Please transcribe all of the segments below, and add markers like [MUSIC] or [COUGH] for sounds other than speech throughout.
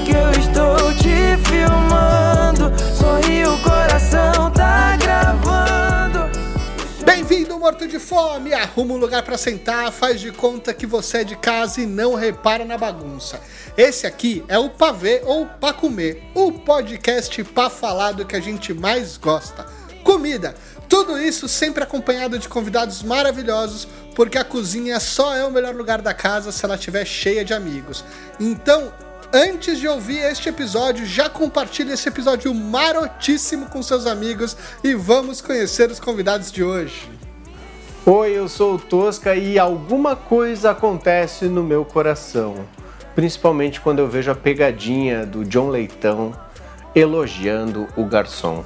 que eu estou te filmando. Sorri, o coração tá gravando. Bem-vindo, morto de fome! Arruma um lugar para sentar, faz de conta que você é de casa e não repara na bagunça. Esse aqui é o Pavê ou Pra Comer, o podcast pra falar do que a gente mais gosta: comida. Tudo isso sempre acompanhado de convidados maravilhosos, porque a cozinha só é o melhor lugar da casa se ela estiver cheia de amigos. Então, antes de ouvir este episódio, já compartilhe esse episódio marotíssimo com seus amigos e vamos conhecer os convidados de hoje. Oi, eu sou o Tosca e alguma coisa acontece no meu coração. Principalmente quando eu vejo a pegadinha do John Leitão elogiando o garçom.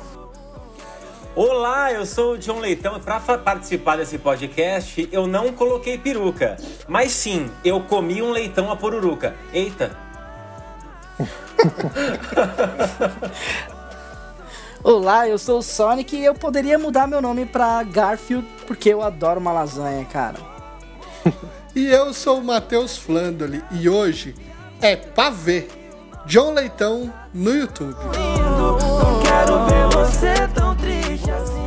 Olá, eu sou o John Leitão e para participar desse podcast eu não coloquei peruca, mas sim, eu comi um leitão a pururuca. Eita! [LAUGHS] Olá, eu sou o Sonic e eu poderia mudar meu nome pra Garfield porque eu adoro uma lasanha, cara. E eu sou o Matheus Flandoli e hoje é Pavê, John Leitão no YouTube. Lindo, não quero ver você tão triste assim.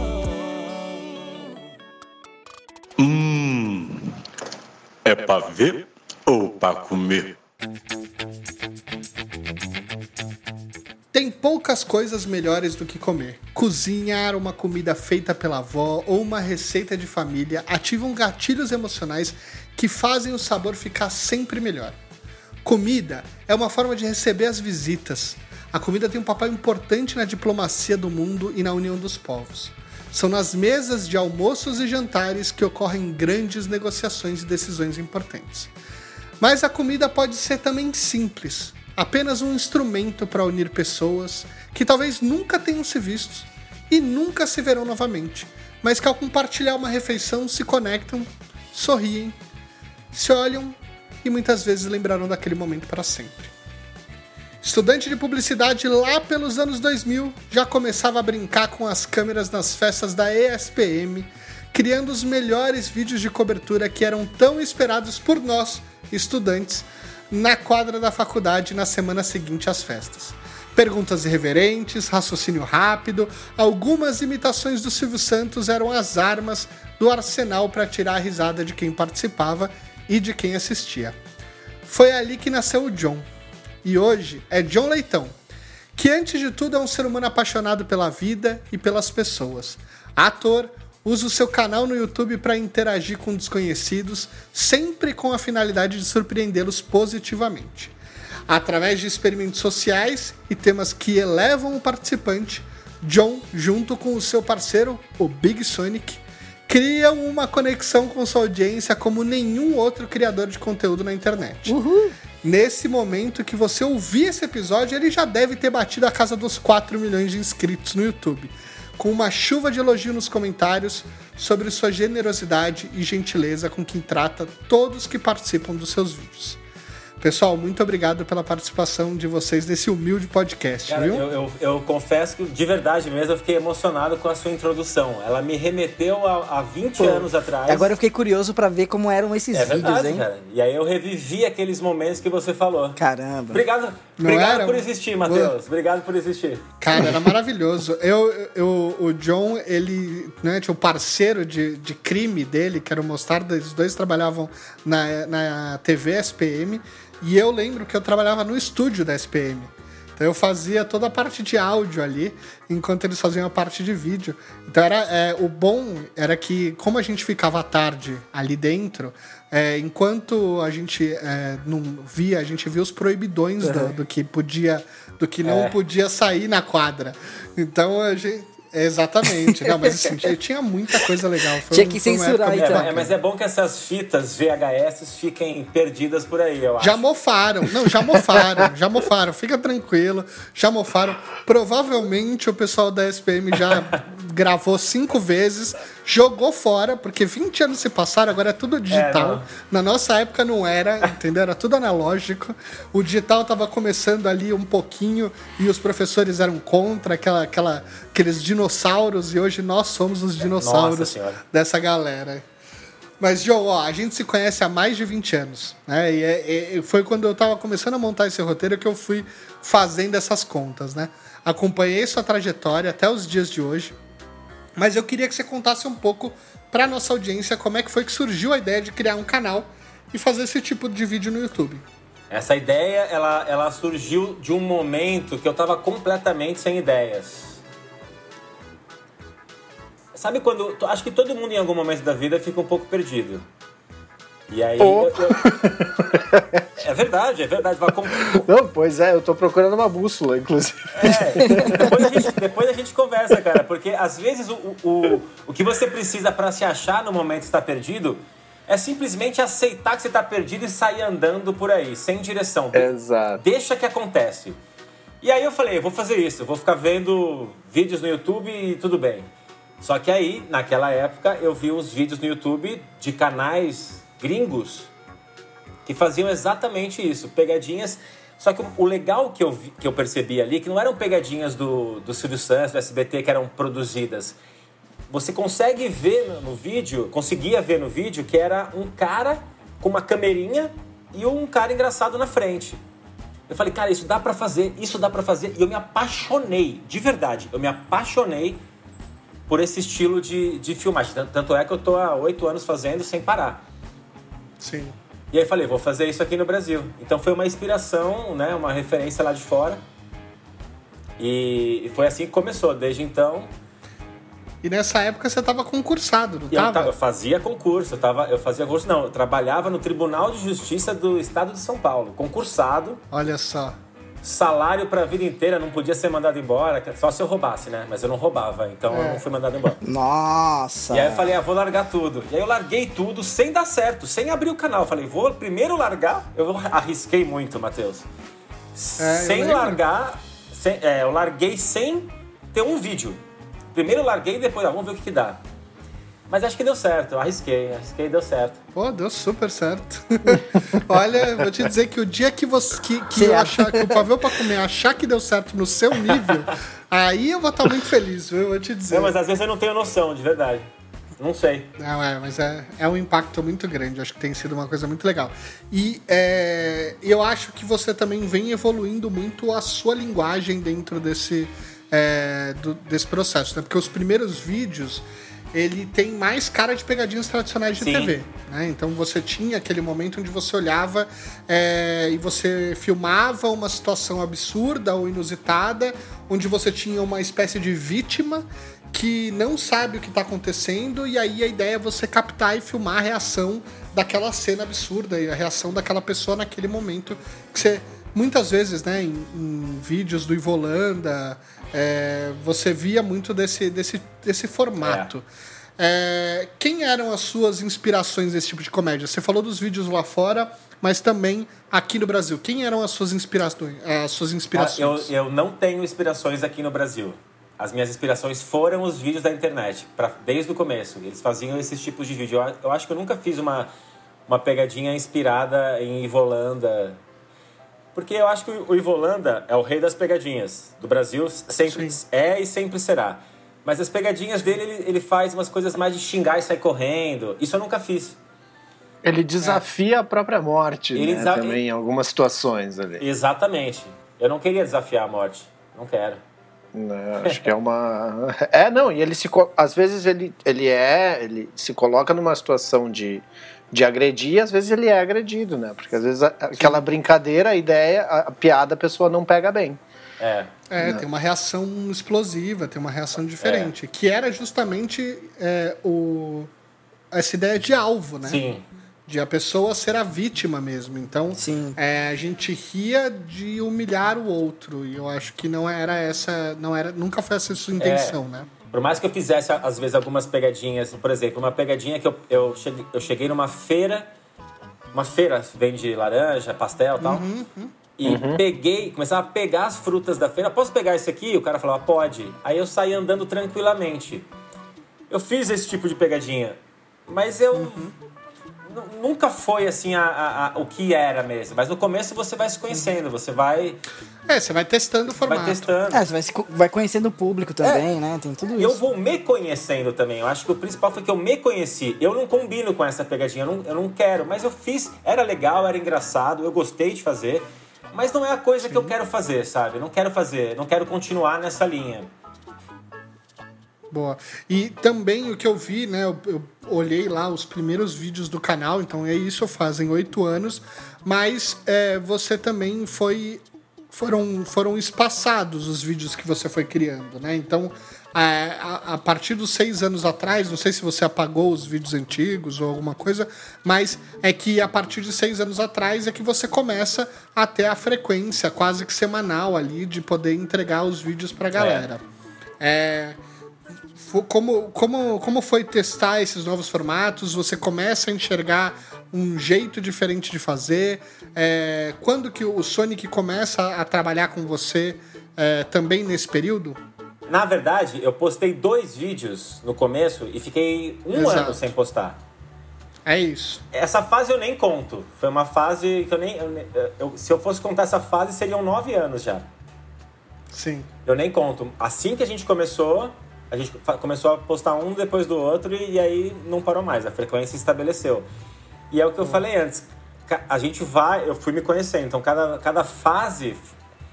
Hum, é pra ver ou pra comer? Poucas coisas melhores do que comer. Cozinhar uma comida feita pela avó ou uma receita de família ativam gatilhos emocionais que fazem o sabor ficar sempre melhor. Comida é uma forma de receber as visitas. A comida tem um papel importante na diplomacia do mundo e na união dos povos. São nas mesas de almoços e jantares que ocorrem grandes negociações e decisões importantes. Mas a comida pode ser também simples, apenas um instrumento para unir pessoas que talvez nunca tenham se vistos e nunca se verão novamente, mas que ao compartilhar uma refeição se conectam, sorriem, se olham e muitas vezes lembrarão daquele momento para sempre. Estudante de publicidade lá pelos anos 2000, já começava a brincar com as câmeras nas festas da ESPM, criando os melhores vídeos de cobertura que eram tão esperados por nós, estudantes, na quadra da faculdade na semana seguinte às festas. Perguntas irreverentes, raciocínio rápido, algumas imitações do Silvio Santos eram as armas do arsenal para tirar a risada de quem participava e de quem assistia. Foi ali que nasceu o John. E hoje é John Leitão, que antes de tudo é um ser humano apaixonado pela vida e pelas pessoas. Ator, usa o seu canal no YouTube para interagir com desconhecidos, sempre com a finalidade de surpreendê-los positivamente. Através de experimentos sociais e temas que elevam o participante, John, junto com o seu parceiro, o Big Sonic, criam uma conexão com sua audiência como nenhum outro criador de conteúdo na internet. Nesse momento que você ouvir esse episódio, ele já deve ter batido a casa dos 4 milhões de inscritos no YouTube, com uma chuva de elogio nos comentários sobre sua generosidade e gentileza com quem trata todos que participam dos seus vídeos. Pessoal, muito obrigado pela participação de vocês nesse humilde podcast, Cara, viu? eu, eu, eu confesso que de verdade mesmo eu fiquei emocionado com a sua introdução. Ela me remeteu a, a 20 anos atrás. Agora eu fiquei curioso pra ver como eram esses É vídeos, verdade, hein? cara. E aí eu revivi aqueles momentos que você falou. Caramba. Obrigado, Não obrigado era? por existir, Matheus. Obrigado por existir. Cara, era [LAUGHS] maravilhoso. Eu, eu, o John, ele né, tinha o parceiro de, de crime dele, que era o Mostarda, os dois trabalhavam na, na TV SPM, e eu lembro que eu trabalhava no estúdio da SPM. Então eu fazia toda a parte de áudio ali, enquanto eles faziam a parte de vídeo. Então era, é, o bom era que, como a gente ficava à tarde ali dentro, é, enquanto a gente é, não via, a gente via os proibidões do, do que podia, do que não É. podia sair na quadra. Então a gente. Exatamente. Não, mas assim, tinha- muita coisa legal. Foi Tinha que censurar, É, então. bacana. mas é bom que essas fitas VHS fiquem perdidas por aí, eu acho. Já mofaram. Não, já mofaram. já mofaram. Fica tranquilo. Já mofaram. Provavelmente o pessoal da SPM já gravou cinco vezes, jogou fora, porque 20 anos se passaram, agora é tudo digital. não. Na nossa época não era, entendeu? Era tudo analógico. O digital tava começando ali um pouquinho e os professores eram contra aquela, aquela, aqueles dinossauros, e hoje nós somos os dinossauros dessa galera. Mas, Joe, ó, a gente se conhece há mais de 20 anos. Né? E é, é, foi quando eu tava começando a montar esse roteiro que eu fui fazendo essas contas, né? Acompanhei sua trajetória até os dias de hoje. Mas eu queria que você contasse um pouco para nossa audiência como é que foi que surgiu a ideia de criar um canal e fazer esse tipo de vídeo no YouTube. Essa ideia, ela, ela surgiu de um momento que eu estava completamente sem ideias. Sabe quando. Acho que todo mundo em algum momento da vida fica um pouco perdido. E aí. Oh. eu- eu- [LAUGHS] é verdade, é verdade. Vai com- Não, pois é, eu tô procurando uma bússola, inclusive. É, depois a, gente, depois a gente conversa, cara, porque às vezes o, o, o, que você precisa para se achar no momento que está perdido é simplesmente aceitar que você está perdido e sair andando por aí, sem direção. Exato. Deixa que acontece. E aí eu falei, eu vou fazer isso, eu vou ficar vendo vídeos no YouTube e tudo bem. Só que aí, naquela época, eu vi uns vídeos no YouTube de canais gringos que faziam exatamente isso, pegadinhas. Só que o legal que eu, vi- que eu percebi ali, que não eram pegadinhas do, do Silvio Santos, do SBT, que eram produzidas. Você consegue ver no, no vídeo, conseguia ver no vídeo, que era um cara com uma camerinha e um cara engraçado na frente. Eu falei, cara, isso dá pra fazer, isso dá pra fazer. E eu me apaixonei, de verdade, eu me apaixonei por esse estilo de, de filmagem. Tanto é que eu tô há oito anos fazendo sem parar. Sim. E aí falei, vou fazer isso aqui no Brasil. Então foi uma inspiração, né, uma referência lá de fora. E foi assim que começou. Desde então, E nessa época você tava concursado, não e eu, eu fazia concurso. Eu, tava, eu fazia concurso, não, eu trabalhava no Tribunal de Justiça do Estado de São Paulo, concursado. Olha só. Salário pra vida inteira, não podia ser mandado embora, só se eu roubasse, né? Mas eu não roubava, então eu não fui mandado embora. Nossa. E aí eu falei, ah, vou largar tudo. E aí eu larguei tudo sem dar certo, sem abrir o canal. Falei, vou primeiro largar. Eu arrisquei muito, Matheus. É, eu sem largar. sem- é, eu larguei sem ter um vídeo. Primeiro eu larguei e depois, ah, vamos ver o que, que dá. Mas acho que deu certo, eu arrisquei, arrisquei e deu certo. Pô, deu super certo. [LAUGHS] Olha, vou te dizer que o dia que você que, que eu achar que o pavê pra comer achar que deu certo no seu nível, aí eu vou estar muito feliz, viu? Eu vou te dizer. Não, mas às vezes eu não tenho noção, de verdade. Não sei. Não, é, mas é, é um impacto muito grande. Acho que tem sido uma coisa muito legal. E é, eu acho que você também vem evoluindo muito a sua linguagem dentro desse, é, do- desse processo, né? Porque os primeiros vídeos ele tem mais cara de pegadinhas tradicionais de Sim. TV. né? Então você tinha aquele momento onde você olhava é, e você filmava uma situação absurda ou inusitada, onde você tinha uma espécie de vítima que não sabe o que está acontecendo, e aí a ideia é você captar e filmar a reação daquela cena absurda e a reação daquela pessoa naquele momento que você. Muitas vezes, né, em, em vídeos do Ivolanda, é, você via muito desse, desse, desse formato. É, quem eram as suas inspirações desse tipo de comédia? Você falou dos vídeos lá fora, mas também aqui no Brasil. Quem eram as suas inspirações? As suas Ah, inspirações? Eu, eu não tenho inspirações aqui no Brasil. As minhas inspirações foram os vídeos da internet, pra, desde o começo. Eles faziam esses tipos de vídeo. Eu, eu acho que eu nunca fiz uma, uma pegadinha inspirada em Ivolanda. Porque eu acho que o Ivolanda é o rei das pegadinhas. Do Brasil sempre Sim. é e sempre será. Mas as pegadinhas dele, ele, ele faz umas coisas mais de xingar e sair correndo. Isso eu nunca fiz. Ele desafia a própria morte, Ele né, também, em algumas situações ali. Exatamente. Eu não queria desafiar a morte. Não quero. Né, acho que é uma. [LAUGHS] É, não, e ele se. Às vezes ele, ele é. Ele se coloca numa situação de, de agredir, às vezes ele é agredido, né? Porque às vezes a- aquela brincadeira, a ideia, a, a piada a pessoa não pega bem. É. É, tem uma reação explosiva, tem uma reação diferente. Que era justamente é, o, essa ideia de alvo, né? Sim. De a pessoa ser a vítima mesmo. Então, Sim. é, a gente ria de humilhar o outro. E eu acho que não era essa. Não era, nunca foi essa a sua intenção, né? Por mais que eu fizesse, às vezes, algumas pegadinhas, por exemplo, uma pegadinha que eu, eu, cheguei, eu cheguei numa feira, uma feira vende laranja, pastel e tal, e peguei, começava a pegar as frutas da feira. Posso pegar isso aqui? O cara falava, pode. Aí eu saí andando tranquilamente. Eu fiz esse tipo de pegadinha, mas eu nu- nunca foi assim a, a- a- o que era mesmo. Mas no começo você vai se conhecendo, você vai, É, você vai testando o vai formato. testando. É, você vai, se vai conhecendo o público também, né? Tem tudo E eu isso. vou me conhecendo também. Eu acho que o principal foi que eu me conheci. Eu não combino com essa pegadinha, eu não, eu não quero. Mas eu fiz, era legal, era engraçado, eu gostei de fazer. Mas não é a coisa que eu quero fazer, sabe? Não quero fazer, não quero continuar nessa linha. Boa. E também o que eu vi, né? Eu, eu olhei lá os primeiros vídeos do canal, então é isso, fazem oito anos. Mas é, você também foi. Foram, foram espaçados os vídeos que você foi criando, né? Então, a, a, a partir dos seis anos atrás, não sei se você apagou os vídeos antigos ou alguma coisa, mas é que a partir de seis anos atrás é que você começa a ter a frequência quase que semanal ali de poder entregar os vídeos pra galera. É, Fo- como, como, como foi testar esses novos formatos? Você começa a enxergar um jeito diferente de fazer? É, quando que o Sonic começa a trabalhar com você é, também nesse período? Na verdade, eu postei dois vídeos no começo e fiquei um Exato. ano sem postar. É isso. Essa fase eu nem conto. Foi uma fase que eu nem. eu eu- se eu fosse contar essa fase, seriam nove anos já. Sim. Eu nem conto. Assim que a gente começou, a gente começou a postar um depois do outro e, e aí não parou mais. A frequência estabeleceu. E é o que eu falei antes. A gente vai, eu fui me conhecendo. Então cada, cada fase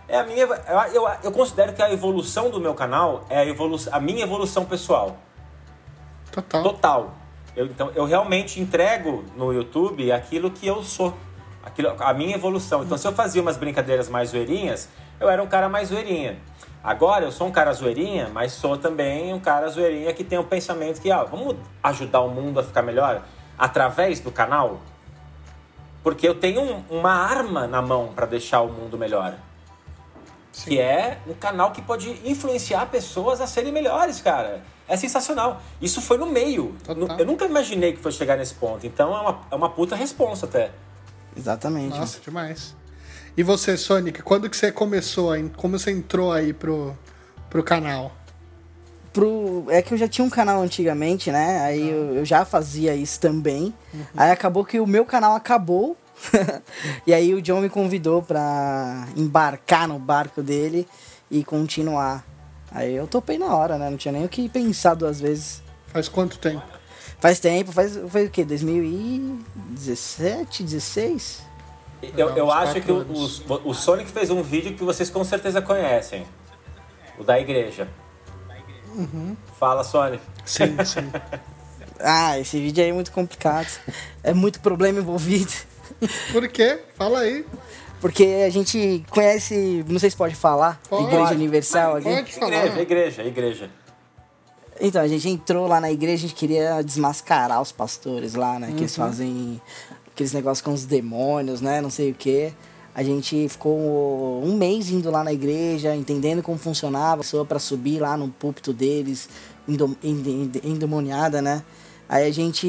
é a minha. Eu, eu, eu considero que a evolução do meu canal é a, evolu a minha evolução pessoal. Total. Total. Eu, então, eu realmente entrego no YouTube aquilo que eu sou. Aquilo, a minha evolução. Então, se eu fazia umas brincadeiras mais zoeirinhas, eu era um cara mais zoeirinha. Agora, eu sou um cara zoeirinha, mas sou também um cara zoeirinha que tem um pensamento que, ah, vamos ajudar o mundo a ficar melhor através do canal? Porque eu tenho um- uma arma na mão para deixar o mundo melhor. Que é um canal que pode influenciar pessoas a serem melhores, cara. É sensacional. Isso foi no meio. Total. Eu nunca imaginei que fosse chegar nesse ponto. Então é uma, é uma puta responsa até. Exatamente. Nossa, demais. E você, Sonic, quando que você começou? Como você entrou aí pro, pro canal? Pro... É que eu já tinha um canal antigamente, né? Aí eu, eu já fazia isso também. Aí acabou que o meu canal acabou. [LAUGHS] e aí o John me convidou pra embarcar no barco dele e continuar. Aí eu topei na hora, né? Não tinha nem o que pensar duas vezes. Faz quanto tempo? Faz tempo, faz, foi o quê? 2017, 16? Eu, eu acho que o, o, Sonic fez um vídeo que vocês com certeza conhecem. O da igreja. Fala, Sonic. Sim, [LAUGHS] sim. Ah, esse vídeo aí é muito complicado. É muito problema envolvido. Por quê? Fala aí. Porque a gente conhece, não sei se pode falar, Pode. Igreja Universal ali. Pode falar. Igreja, igreja, igreja. Então, a gente entrou lá na igreja, a gente queria desmascarar os pastores lá, né? Que eles fazem aqueles negócios com os demônios, né? Não sei o quê. A gente ficou um mês indo lá na igreja, entendendo como funcionava, só para subir lá no púlpito deles, endemoniada, né? Aí a gente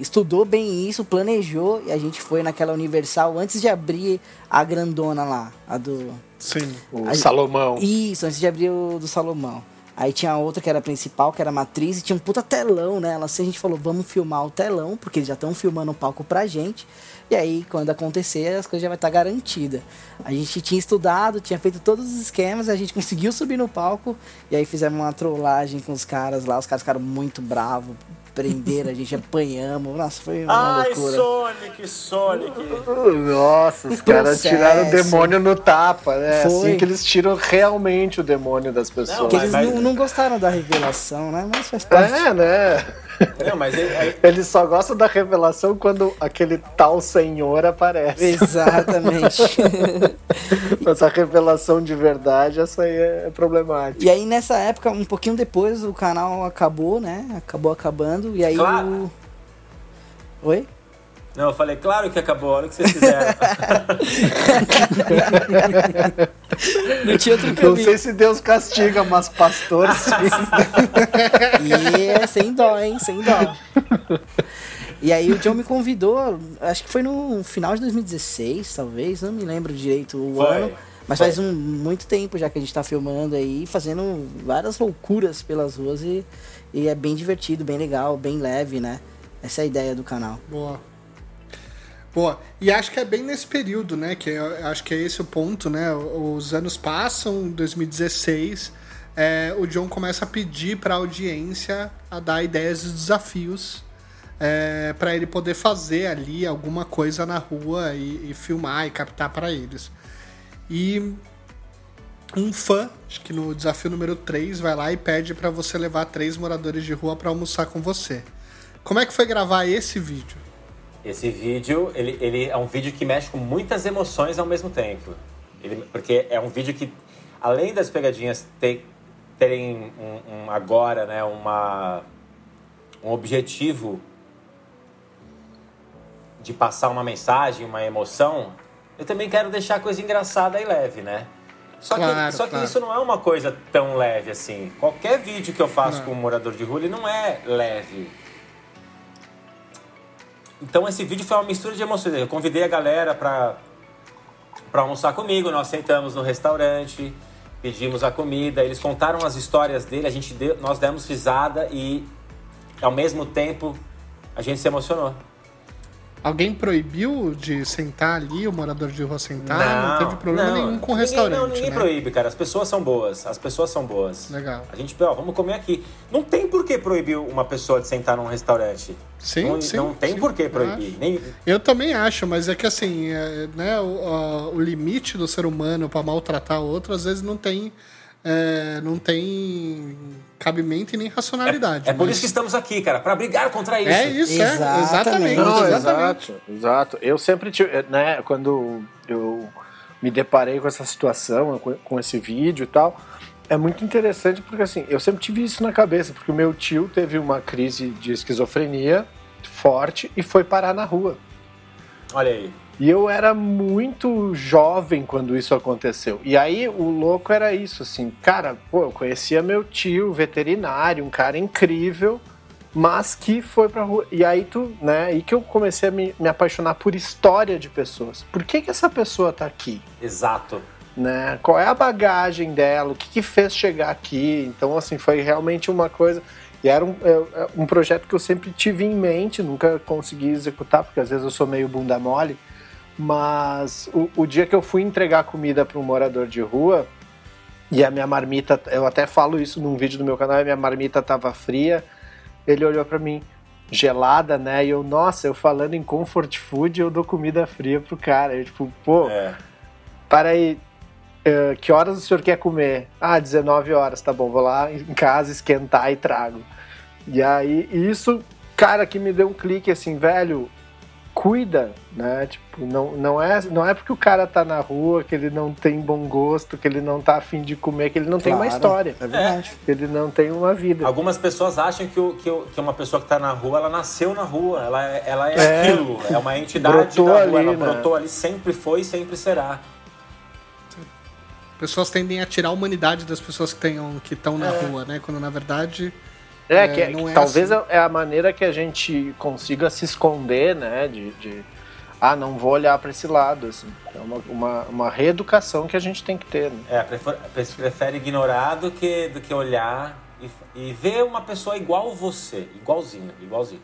estudou bem isso, planejou e a gente foi naquela Universal antes de abrir a grandona lá, a do Sim. O Aí- Salomão. isso, antes de abrir o do Salomão. Aí tinha outra que era a principal, que era a matriz, e tinha um puta telão nela. Assim a gente falou, vamos filmar o telão, porque eles já estão filmando o palco pra gente. E aí, quando acontecer, as coisas já vai estar garantida. A gente tinha estudado, tinha feito todos os esquemas, a gente [LAUGHS] conseguiu subir no palco. E aí fizemos uma trollagem com os caras lá. Os caras ficaram muito bravos, prenderam, a gente [LAUGHS] apanhamos. Nossa, foi uma Ai, loucura. Sonic, Sonic. Nossa, os caras tiraram o demônio no tapa, né? Foi. Assim que eles tiram realmente o demônio das pessoas. Porque Mas- eles mas- não, não gostaram da revelação, né? Mas faz parte. É, né? Não, mas aí- [LAUGHS] aí- Eles só gostam da revelação quando aquele tal senhor aparece. Exatamente. [LAUGHS] Mas a revelação de verdade, essa aí é problemática. E aí nessa época, um pouquinho depois, o canal acabou, né? Acabou acabando. E aí Claro. o. Oi? Não, eu falei, claro que acabou, olha o que vocês fizeram. [LAUGHS] Não tinha outro Não caminho. sei se Deus castiga, mas pastores sim. E é sem dó, hein? Sem dó. E aí o John me convidou, acho que foi no final de 2016, talvez, não me lembro direito o Foi. ano. Mas faz um, muito tempo já que a gente tá filmando aí, fazendo várias loucuras pelas ruas e, e é bem divertido, bem legal, bem leve, né? Essa é a ideia do canal. Boa. Boa. E acho que é bem nesse período, né? Que acho que é esse o ponto, né? Os anos passam, 2016, é, o John começa a pedir para a audiência a dar ideias e desafios é, para ele poder fazer ali alguma coisa na rua e, e filmar e captar para eles. E um fã, acho que no desafio número 3, vai lá e pede para você levar três moradores de rua para almoçar com você. Como é que foi gravar esse vídeo? Esse vídeo, ele, ele é um vídeo que mexe com muitas emoções ao mesmo tempo. Ele, porque é um vídeo que, além das pegadinhas ter, terem um, um, agora né, uma, um objetivo de passar uma mensagem, uma emoção, eu também quero deixar a coisa engraçada e leve, né? Só, Claro, que, só claro. que isso não é uma coisa tão leve assim. Qualquer vídeo que eu faço Não. com um morador de rua, ele não é leve. Então esse vídeo foi uma mistura de emoções. Eu convidei a galera para para almoçar comigo, nós sentamos no restaurante, pedimos a comida, eles contaram as histórias dele, a gente deu, nós demos risada e ao mesmo tempo a gente se emocionou. Alguém proibiu de sentar ali, o morador de rua sentar? Não, teve problema não. nenhum com o Ninguém- restaurante, Não, ninguém né? proíbe, cara. As pessoas são boas. As pessoas são boas. Legal. A gente, ó, vamos comer aqui. Não tem por que proibir uma pessoa de sentar num restaurante. Sim, não, sim, não tem sim, por que eu proibir. acho. Nem, Eu também acho, mas é que assim, é, né, o, o limite do ser humano para maltratar o outro às vezes não tem, é, não tem cabimento e nem racionalidade. é por mas- isso que estamos aqui, cara, para brigar contra isso. É isso, é, Exatamente. exatamente. Não, exatamente. exato, exato. Eu sempre tive, né, quando eu me deparei com essa situação, com, com esse vídeo e tal, é muito interessante porque assim, eu sempre tive isso na cabeça, porque o meu tio teve uma crise de esquizofrenia forte e foi parar na rua. Olha aí. E eu era muito jovem quando isso aconteceu. E aí o louco era isso, assim, cara, pô, eu conhecia meu tio, veterinário, um cara incrível, mas que foi pra rua. E aí tu, né, aí que eu comecei a me, me apaixonar por história de pessoas. Por que que essa pessoa tá aqui? Exato. né? Qual é a bagagem dela? O que, que fez chegar aqui? Então, assim, foi realmente uma coisa. E era um, é- é um projeto que eu sempre tive em mente, nunca consegui executar, porque às vezes eu sou meio bunda mole. Mas o, o dia que eu fui entregar comida para um morador de rua, e a minha marmita, eu até falo isso num vídeo do meu canal, a minha marmita tava fria, ele olhou para mim, gelada, né? E eu, nossa, eu falando em comfort food, eu dou comida fria pro cara. Eu, tipo, pô, É. para aí, eh, que horas o senhor quer comer? Ah, 19 horas, tá bom, vou lá em casa esquentar e trago. E aí, isso, cara, que me deu um clique assim, velho, cuida, né? Tipo, não, não, é, não é porque o cara tá na rua que ele não tem bom gosto, que ele não tá afim de comer, que ele não tem uma Claro, história, É verdade. que ele não tem uma vida. Algumas pessoas acham que, o, que, o- que uma pessoa que está na rua, ela nasceu na rua, ela é, ela é, É. aquilo, é uma entidade Brotou da rua, ali, ela né? brotou ali, sempre foi e sempre será. Pessoas tendem a tirar a humanidade das pessoas que tenham que estão na rua, né? Quando na verdade É, É, que, não que é talvez assim. é a maneira que a gente consiga se esconder, né? De, de ah, não vou olhar para esse lado, assim. É uma, uma, uma reeducação que a gente tem que ter, né? É, prefer- pre- prefere ignorar do que, do que olhar e, e ver uma pessoa igual você, igualzinho, igualzinho.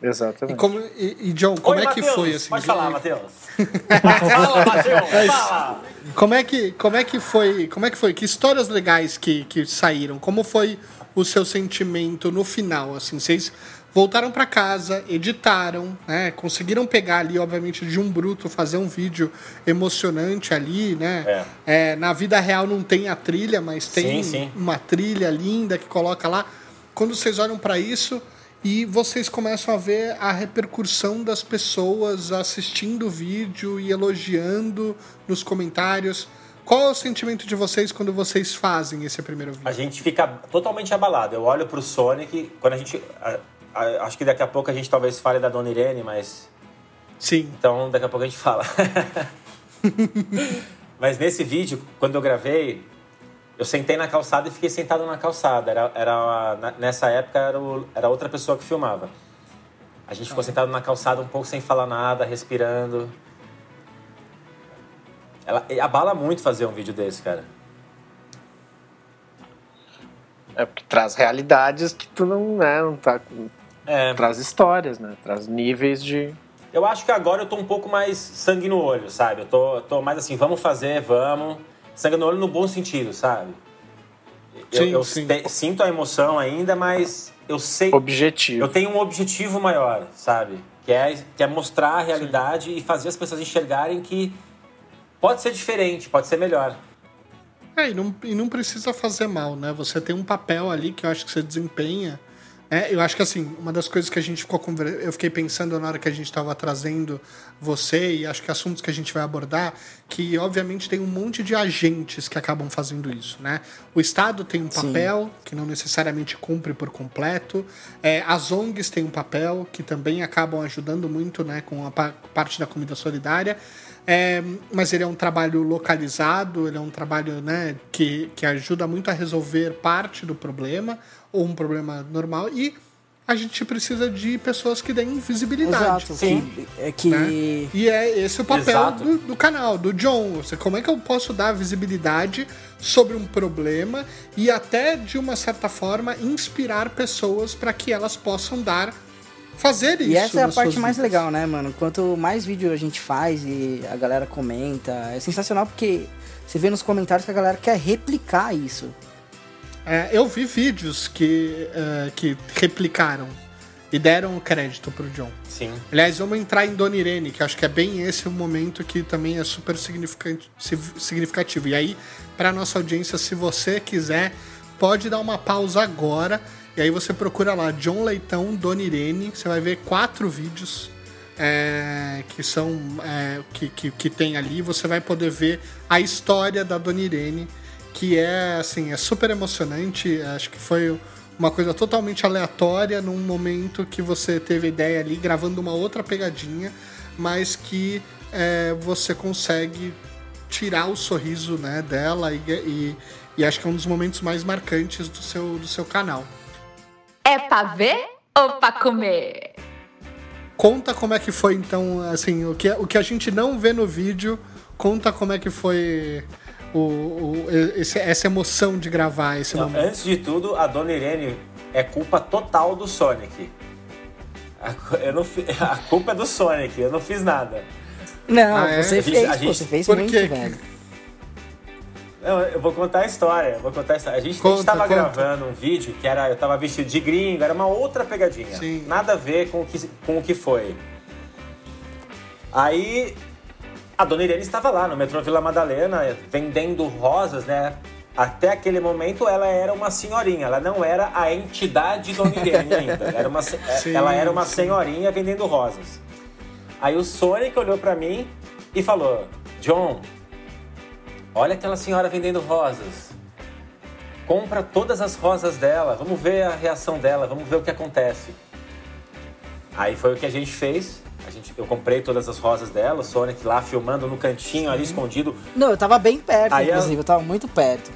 e Exatamente. como e, e, John, como Oi, é que Matheus, foi assim? Pode de- falar, Matheus. [LAUGHS] fala, Matheus, fala. Como é que como é que foi? Como é que foi? Que histórias legais que, que saíram? Como foi o seu sentimento no final? Assim, vocês voltaram para casa, editaram, né? Conseguiram pegar ali, obviamente, de um bruto, fazer um vídeo emocionante ali, né? É, na vida real não tem a trilha, mas tem Sim, sim. uma trilha linda que coloca lá. Quando vocês olham para isso e vocês começam a ver a repercussão das pessoas assistindo o vídeo e elogiando nos comentários. Qual é o sentimento de vocês quando vocês fazem esse primeiro vídeo? A gente fica totalmente abalado. Eu olho pro Sonic, quando a gente. a- a- acho que daqui a pouco a gente talvez fale da Dona Irene, mas. Sim. Então daqui a pouco a gente fala. [LAUGHS] mas nesse vídeo, quando eu gravei, eu sentei na calçada e fiquei sentado na calçada. Era, era, nessa época era, o- era outra pessoa que filmava. A gente ficou sentado na calçada um pouco sem falar nada, respirando. Ela, abala muito fazer um vídeo desse, cara. É porque traz realidades que tu não, né, não tá. É, Traz histórias, né? Traz níveis de. Eu acho que agora eu tô um pouco mais sangue no olho, sabe? Eu tô, tô mais assim, vamos fazer, vamos. Sangue no olho no bom sentido, sabe? Eu, Sim, eu sim. te- sinto a emoção ainda, mas eu sei. Objetivo. Eu tenho um objetivo maior, sabe? Que é, que é mostrar a realidade e fazer as pessoas enxergarem que pode ser diferente, pode ser melhor. É, e não, e não precisa fazer mal, né? Você tem um papel ali que eu acho que você desempenha. né? eu acho que assim, uma das coisas que a gente ficou conversando, eu fiquei pensando na hora que a gente estava trazendo você e acho que assuntos que a gente vai abordar, que obviamente tem um monte de agentes que acabam fazendo isso, né? O Estado tem um Sim. papel que não necessariamente cumpre por completo, é, as ONGs têm um papel que também acabam ajudando muito, né, com a pa- parte da comida solidária. É, mas ele é um trabalho localizado, ele é um trabalho né, que, que ajuda muito a resolver parte do problema, ou um problema normal, e a gente precisa de pessoas que deem visibilidade. Exato. Sim. Que, é que. né? E é esse o papel do, do canal, do John. Você, como é que eu posso dar visibilidade sobre um problema e até, de uma certa forma, inspirar pessoas para que elas possam dar. Fazer isso. E essa é a parte mais vidas. legal, né, mano? Quanto mais vídeo a gente faz e a galera comenta, é sensacional porque você vê nos comentários que a galera quer replicar isso. É, eu vi vídeos que, eh, que replicaram e deram o crédito pro John. Sim. Aliás, vamos entrar em Dona Irene, que acho que é bem esse o momento que também é super significativo. E aí, para nossa audiência, se você quiser, pode dar uma pausa agora. E aí você procura lá John Leitão, Dona Irene. Você vai ver quatro vídeos é, que são é, que, que, que tem ali. Você vai poder ver a história da Dona Irene, que é assim, é super emocionante. Acho que foi uma coisa totalmente aleatória num momento que você teve ideia ali gravando uma outra pegadinha, mas que é, você consegue tirar o sorriso né, dela e, e, e acho que é um dos momentos mais marcantes do seu, do seu canal. É pra ver ou pra comer? Conta como é que foi, então, assim, o que, o que a gente não vê no vídeo, conta como é que foi o, o- esse- essa emoção de gravar esse Não, momento. antes de tudo, a Dona Irene é culpa total do Sonic. A, eu não [LAUGHS] a culpa é do Sonic, eu não fiz nada. Não, Ah, é? você fez, gente- você fez por muito, quê? velho. Não, eu vou contar a história. Vou contar a história. A gente, a Conta, gente tava conta. gravando um vídeo que era. Eu tava vestido de gringo, era uma outra pegadinha. Sim. Nada a ver com o que, com o que foi. Aí a dona Irene estava lá no metrô Vila Madalena vendendo rosas, né? Até aquele momento ela era uma senhorinha, ela não era a entidade Dona Irene ainda. Ela era uma, se- Sim, ela era uma sim. senhorinha vendendo rosas. Aí o Sonic olhou pra mim e falou: John, olha aquela senhora vendendo rosas. Compra todas as rosas dela, vamos ver a reação dela, vamos ver o que acontece. Aí foi o que a gente fez. A gente, eu comprei todas as rosas dela, o Sonic lá filmando no cantinho ali escondido. Não, eu tava bem perto, Aí ela- inclusive, eu tava muito perto.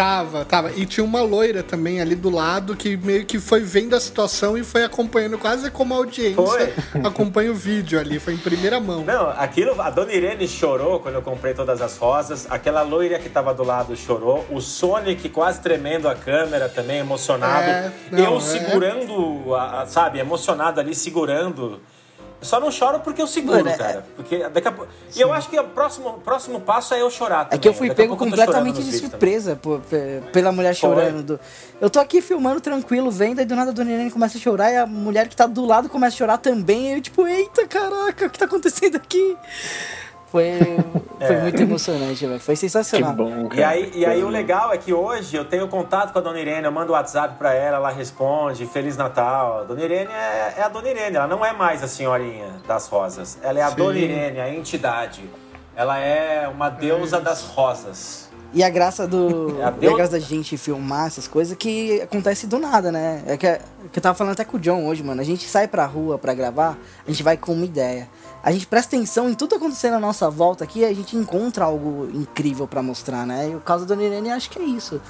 Tava, tava. E tinha uma loira também ali do lado que meio que foi vendo a situação e foi acompanhando quase como audiência. Foi. [LAUGHS] Acompanha o vídeo ali, foi em primeira mão. Não, aquilo, a Dona Irene chorou quando eu comprei todas as rosas, aquela loira que tava do lado chorou, o Sonic quase tremendo a câmera também, emocionado. É, não, eu é. segurando, a- sabe, emocionado ali, segurando. Só não choro porque eu seguro, Mano, é- cara. Porque daqui a pouco. E eu acho que o próximo, próximo passo é eu chorar É também. que eu fui Daqui pego completamente de surpresa pe- pela mulher chorando. do- Eu tô aqui filmando tranquilo, vendo, aí do nada a dona Irene começa a chorar e a mulher que tá do lado começa a chorar também. E eu, tipo, eita caraca, o que tá acontecendo aqui? Foi, foi É. muito emocionante, velho. Foi Que sensacional. bom, cara. E aí, e aí o legal é que hoje eu tenho contato com a Dona Irene, eu mando WhatsApp pra ela, ela responde, Feliz Natal. A Dona Irene é, é a Dona Irene, ela não é mais a senhorinha das rosas. Ela é a Sim. Dona Irene, a entidade. Ela é uma deusa das rosas. E a graça do. É a e a graça da gente filmar essas coisas que acontece do nada, né? É que, é que eu tava falando até com o John hoje, mano. A gente sai pra rua pra gravar, a gente vai com uma ideia. A gente presta atenção em tudo acontecendo à nossa volta aqui, a gente encontra algo incrível pra mostrar, né? E o caso da Dona Irene, acho que é isso.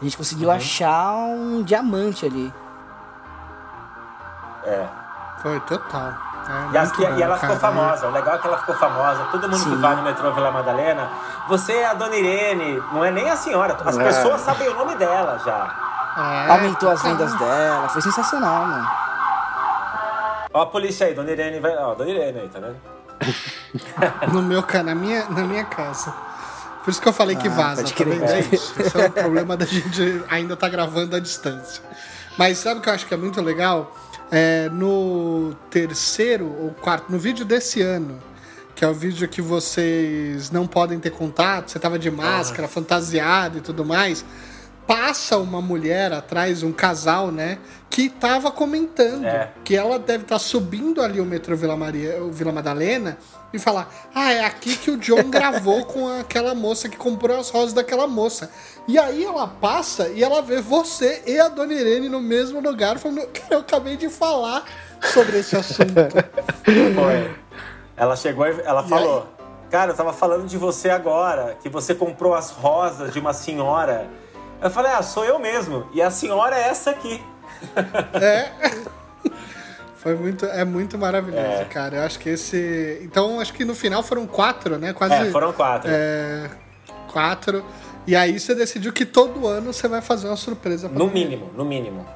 A gente conseguiu Uhum. achar um diamante ali. É. Foi total. É E, as que- bom, e ela cara. ficou famosa. O legal é que ela ficou famosa. Todo mundo que Sim. vai no metrô Vila Madalena, você é a Dona Irene, não é nem a senhora. As É. pessoas sabem o nome dela já. É, Aumentou as vendas dela, foi sensacional, mano. Ó a polícia aí, Dona Irene vai. Ó, Dona Irene aí, tá vendo? [LAUGHS] No meu na minha, na minha casa. Por isso que eu falei que Ah, vaza, pode tá crer. vendo? [LAUGHS] É isso. Esse é o problema da gente ainda tá gravando à distância. Mas sabe o que eu acho que é muito legal? É, no terceiro ou quarto, no vídeo desse ano, que é o vídeo que vocês não podem ter contato, você tava de máscara, fantasiado e tudo mais. Passa uma mulher atrás, um casal, né? Que tava comentando É. que ela deve estar subindo ali o metrô Vila, Maria, o Vila Madalena e falar: Ah, é aqui que o John gravou [LAUGHS] com aquela moça que comprou as rosas daquela moça. E aí ela passa e ela vê você e a Dona Irene no mesmo lugar, falando: "Cara, Eu acabei de falar sobre esse assunto. [LAUGHS] Foi. Ela chegou e ela falou: Cara, eu tava falando de você agora, que você comprou as rosas de uma senhora. Eu falei: Ah, sou eu mesmo. E a senhora é essa aqui. É. [LAUGHS] Foi muito, é muito maravilhoso, É. cara. Eu acho que esse. Então, acho que no final foram quatro, né? Quase. É, foram quatro. é, quatro. E aí você decidiu que todo ano você vai fazer uma surpresa pra No Irene. mínimo, no mínimo.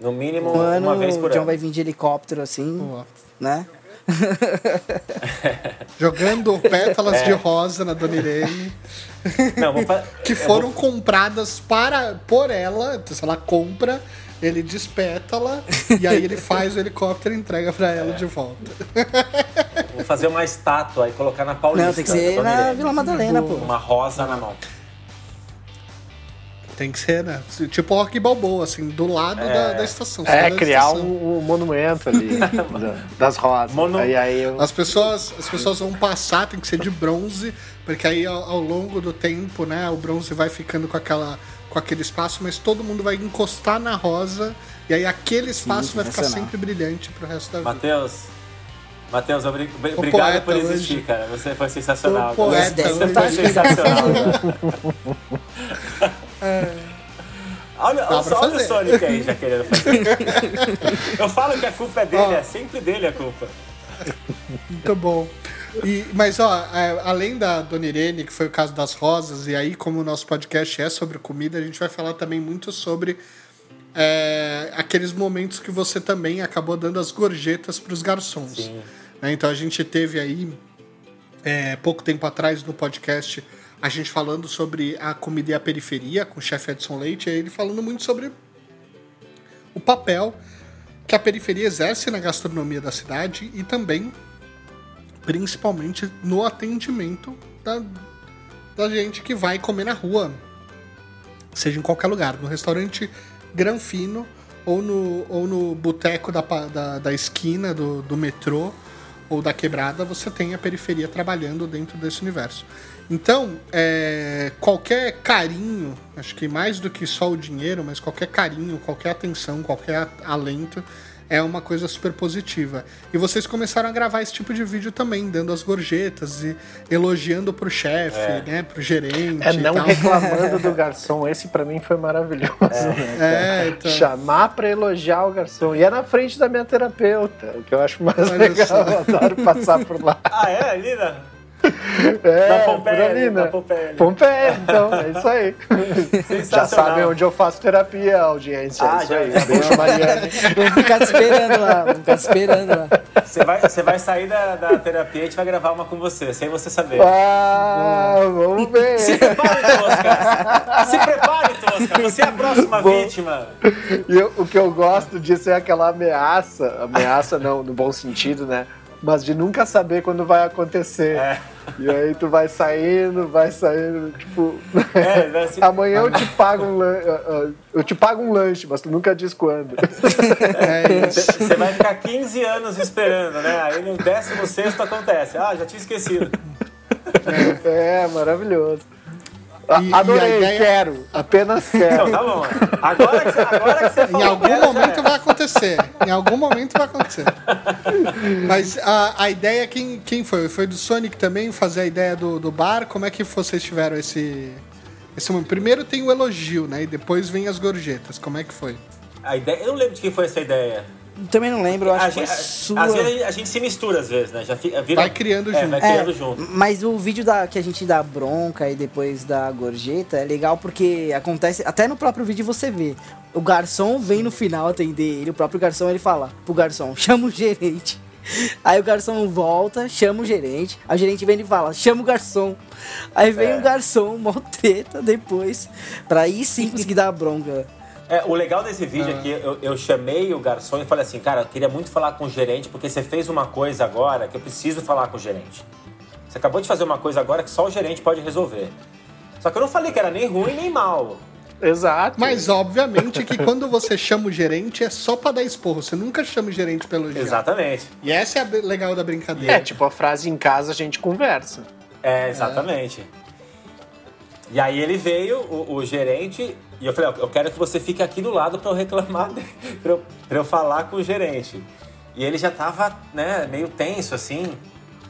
No mínimo, Um ano uma vez o por John ano. vai vir de helicóptero assim, Boa. né? [LAUGHS] Jogando pétalas É. de rosa na Dona Irene, Não, que foram vou- compradas para por ela. Então, se ela compra, ele despétala e aí ele faz o helicóptero e entrega pra ela de volta. Vou fazer uma estátua e colocar na Paulista. Não, tem que ser na. Vila Madalena, pô. Uma rosa na mão. Tem que ser, né? Tipo Rock Balboa, assim, do lado da, da estação. É, da criar estação. um, um monumento ali [LAUGHS] da- das rosas. Mono- Aí, aí eu... As pessoas, as pessoas vão passar, tem que ser de bronze, porque aí ao, ao longo do tempo, né, o bronze vai ficando com aquela com aquele espaço, mas todo mundo vai encostar na rosa e aí aquele espaço vai ficar sempre brilhante pro resto da vida. Matheus. Matheus, obri- obrigado por existir, hoje. cara. Você foi sensacional. Você foi sensacional, cara. [LAUGHS] Olha, Dá olha, pra só, olha o. Sonic aí já querendo fazer. [LAUGHS] Eu falo que a culpa é dele, Ó. é sempre dele a culpa. Muito bom. E, mas, ó, é, além da Dona Irene, que foi o caso das rosas, e aí, como o nosso podcast é sobre comida, a gente vai falar também muito sobre é, aqueles momentos que você também acabou dando as gorjetas para os garçons. Né? Então a gente teve aí, é, pouco tempo atrás no podcast, a gente falando sobre a comida e a periferia com o chefe Edson Leite, ele falando muito sobre o papel que a periferia exerce na gastronomia da cidade e também, principalmente, no atendimento da, da gente que vai comer na rua, seja em qualquer lugar, no restaurante Granfino ou no, ou no boteco da, da, da esquina do, do metrô ou da quebrada, você tem a periferia trabalhando dentro desse universo. Então, é, qualquer carinho, acho que mais do que só o dinheiro, mas qualquer carinho, qualquer atenção, qualquer alento é uma coisa super positiva. E vocês começaram a gravar esse tipo de vídeo também, dando as gorjetas e elogiando pro chefe, É. né, pro gerente É e não tal. reclamando do [LAUGHS] garçom. Esse pra mim foi maravilhoso. né, cara? É, [LAUGHS] então. Chamar pra elogiar o garçom. E é na frente da minha terapeuta, o que eu acho mais Olha legal. só. Eu adoro passar por lá. Ah, é? Ali na, É, na Pompeia, ali, né? na Pompeia. Pompeia, então, é isso aí. Já sabem onde eu faço terapia, audiência. Ah, é isso já- aí. Beijo, Mariane. Vamos ficar te esperando lá, vamos ficar te esperando lá. Você vai, você vai sair da, da terapia e a gente vai gravar uma com você, sem você saber. Ah, vamos ver. Se prepare, Tosca! Se prepare, Tosca! Você é a próxima Bom. vítima! E eu- o que eu gosto disso é aquela ameaça, ameaça não, no bom sentido, né? Mas de nunca saber quando vai acontecer. É. E aí tu vai saindo, vai saindo, tipo. É, vai ser- [LAUGHS] Amanhã eu te pago um lanche. Eu te pago um lanche, mas tu nunca diz quando. [LAUGHS] É isso. Você vai ficar 15 anos esperando, né? Aí no 16 acontece. Ah, já tinha esquecido. É, maravilhoso. A- E- Adorei, e a ideia- quero. Apenas quero. Então, tá bom. Agora que você, agora que você Em falou algum quero, já momento vai acontecer. Em algum momento vai acontecer. Mas a, a ideia, quem, quem foi? Foi do Sonic também fazer a ideia do, do bar? Como é que vocês tiveram esse, esse momento? Primeiro tem o elogio, né? E depois vem as gorjetas. Como é que foi? A ideia, eu não lembro de quem foi essa ideia. Também não lembro, eu acho A que foi gente, sua. às vezes a gente se mistura, às vezes, né? Já fica, vira- Vai criando é, junto. Vai É, criando junto. Mas o vídeo da, que a gente dá bronca e depois da gorjeta é legal porque acontece. Até no próprio vídeo você vê. O garçom vem no final atender ele, o próprio garçom ele fala pro garçom, chama o gerente. [LAUGHS] Aí o garçom volta, chama o gerente, a gerente vem e fala, chama o garçom. Aí vem É. o garçom, mó treta depois, pra aí sim conseguir dar a bronca. É, o legal desse vídeo Ah. é que eu, eu chamei o garçom e falei assim, cara, eu queria muito falar com o gerente, porque você fez uma coisa agora que eu preciso falar com o gerente. Você acabou de fazer uma coisa agora que só o gerente pode resolver. Só que eu não falei que era nem ruim nem mal. Exato. Mas obviamente que quando você chama o gerente é só pra dar esporro. Você nunca chama o gerente pelo elogiar. Exatamente. E essa é a legal da brincadeira. É, tipo a frase em casa a gente conversa. É, exatamente. E aí ele veio, o, o gerente, e eu falei, ó, eu quero que você fique aqui do lado pra eu reclamar, [LAUGHS] pra eu, pra eu falar com o gerente. E ele já tava, né, meio tenso, assim.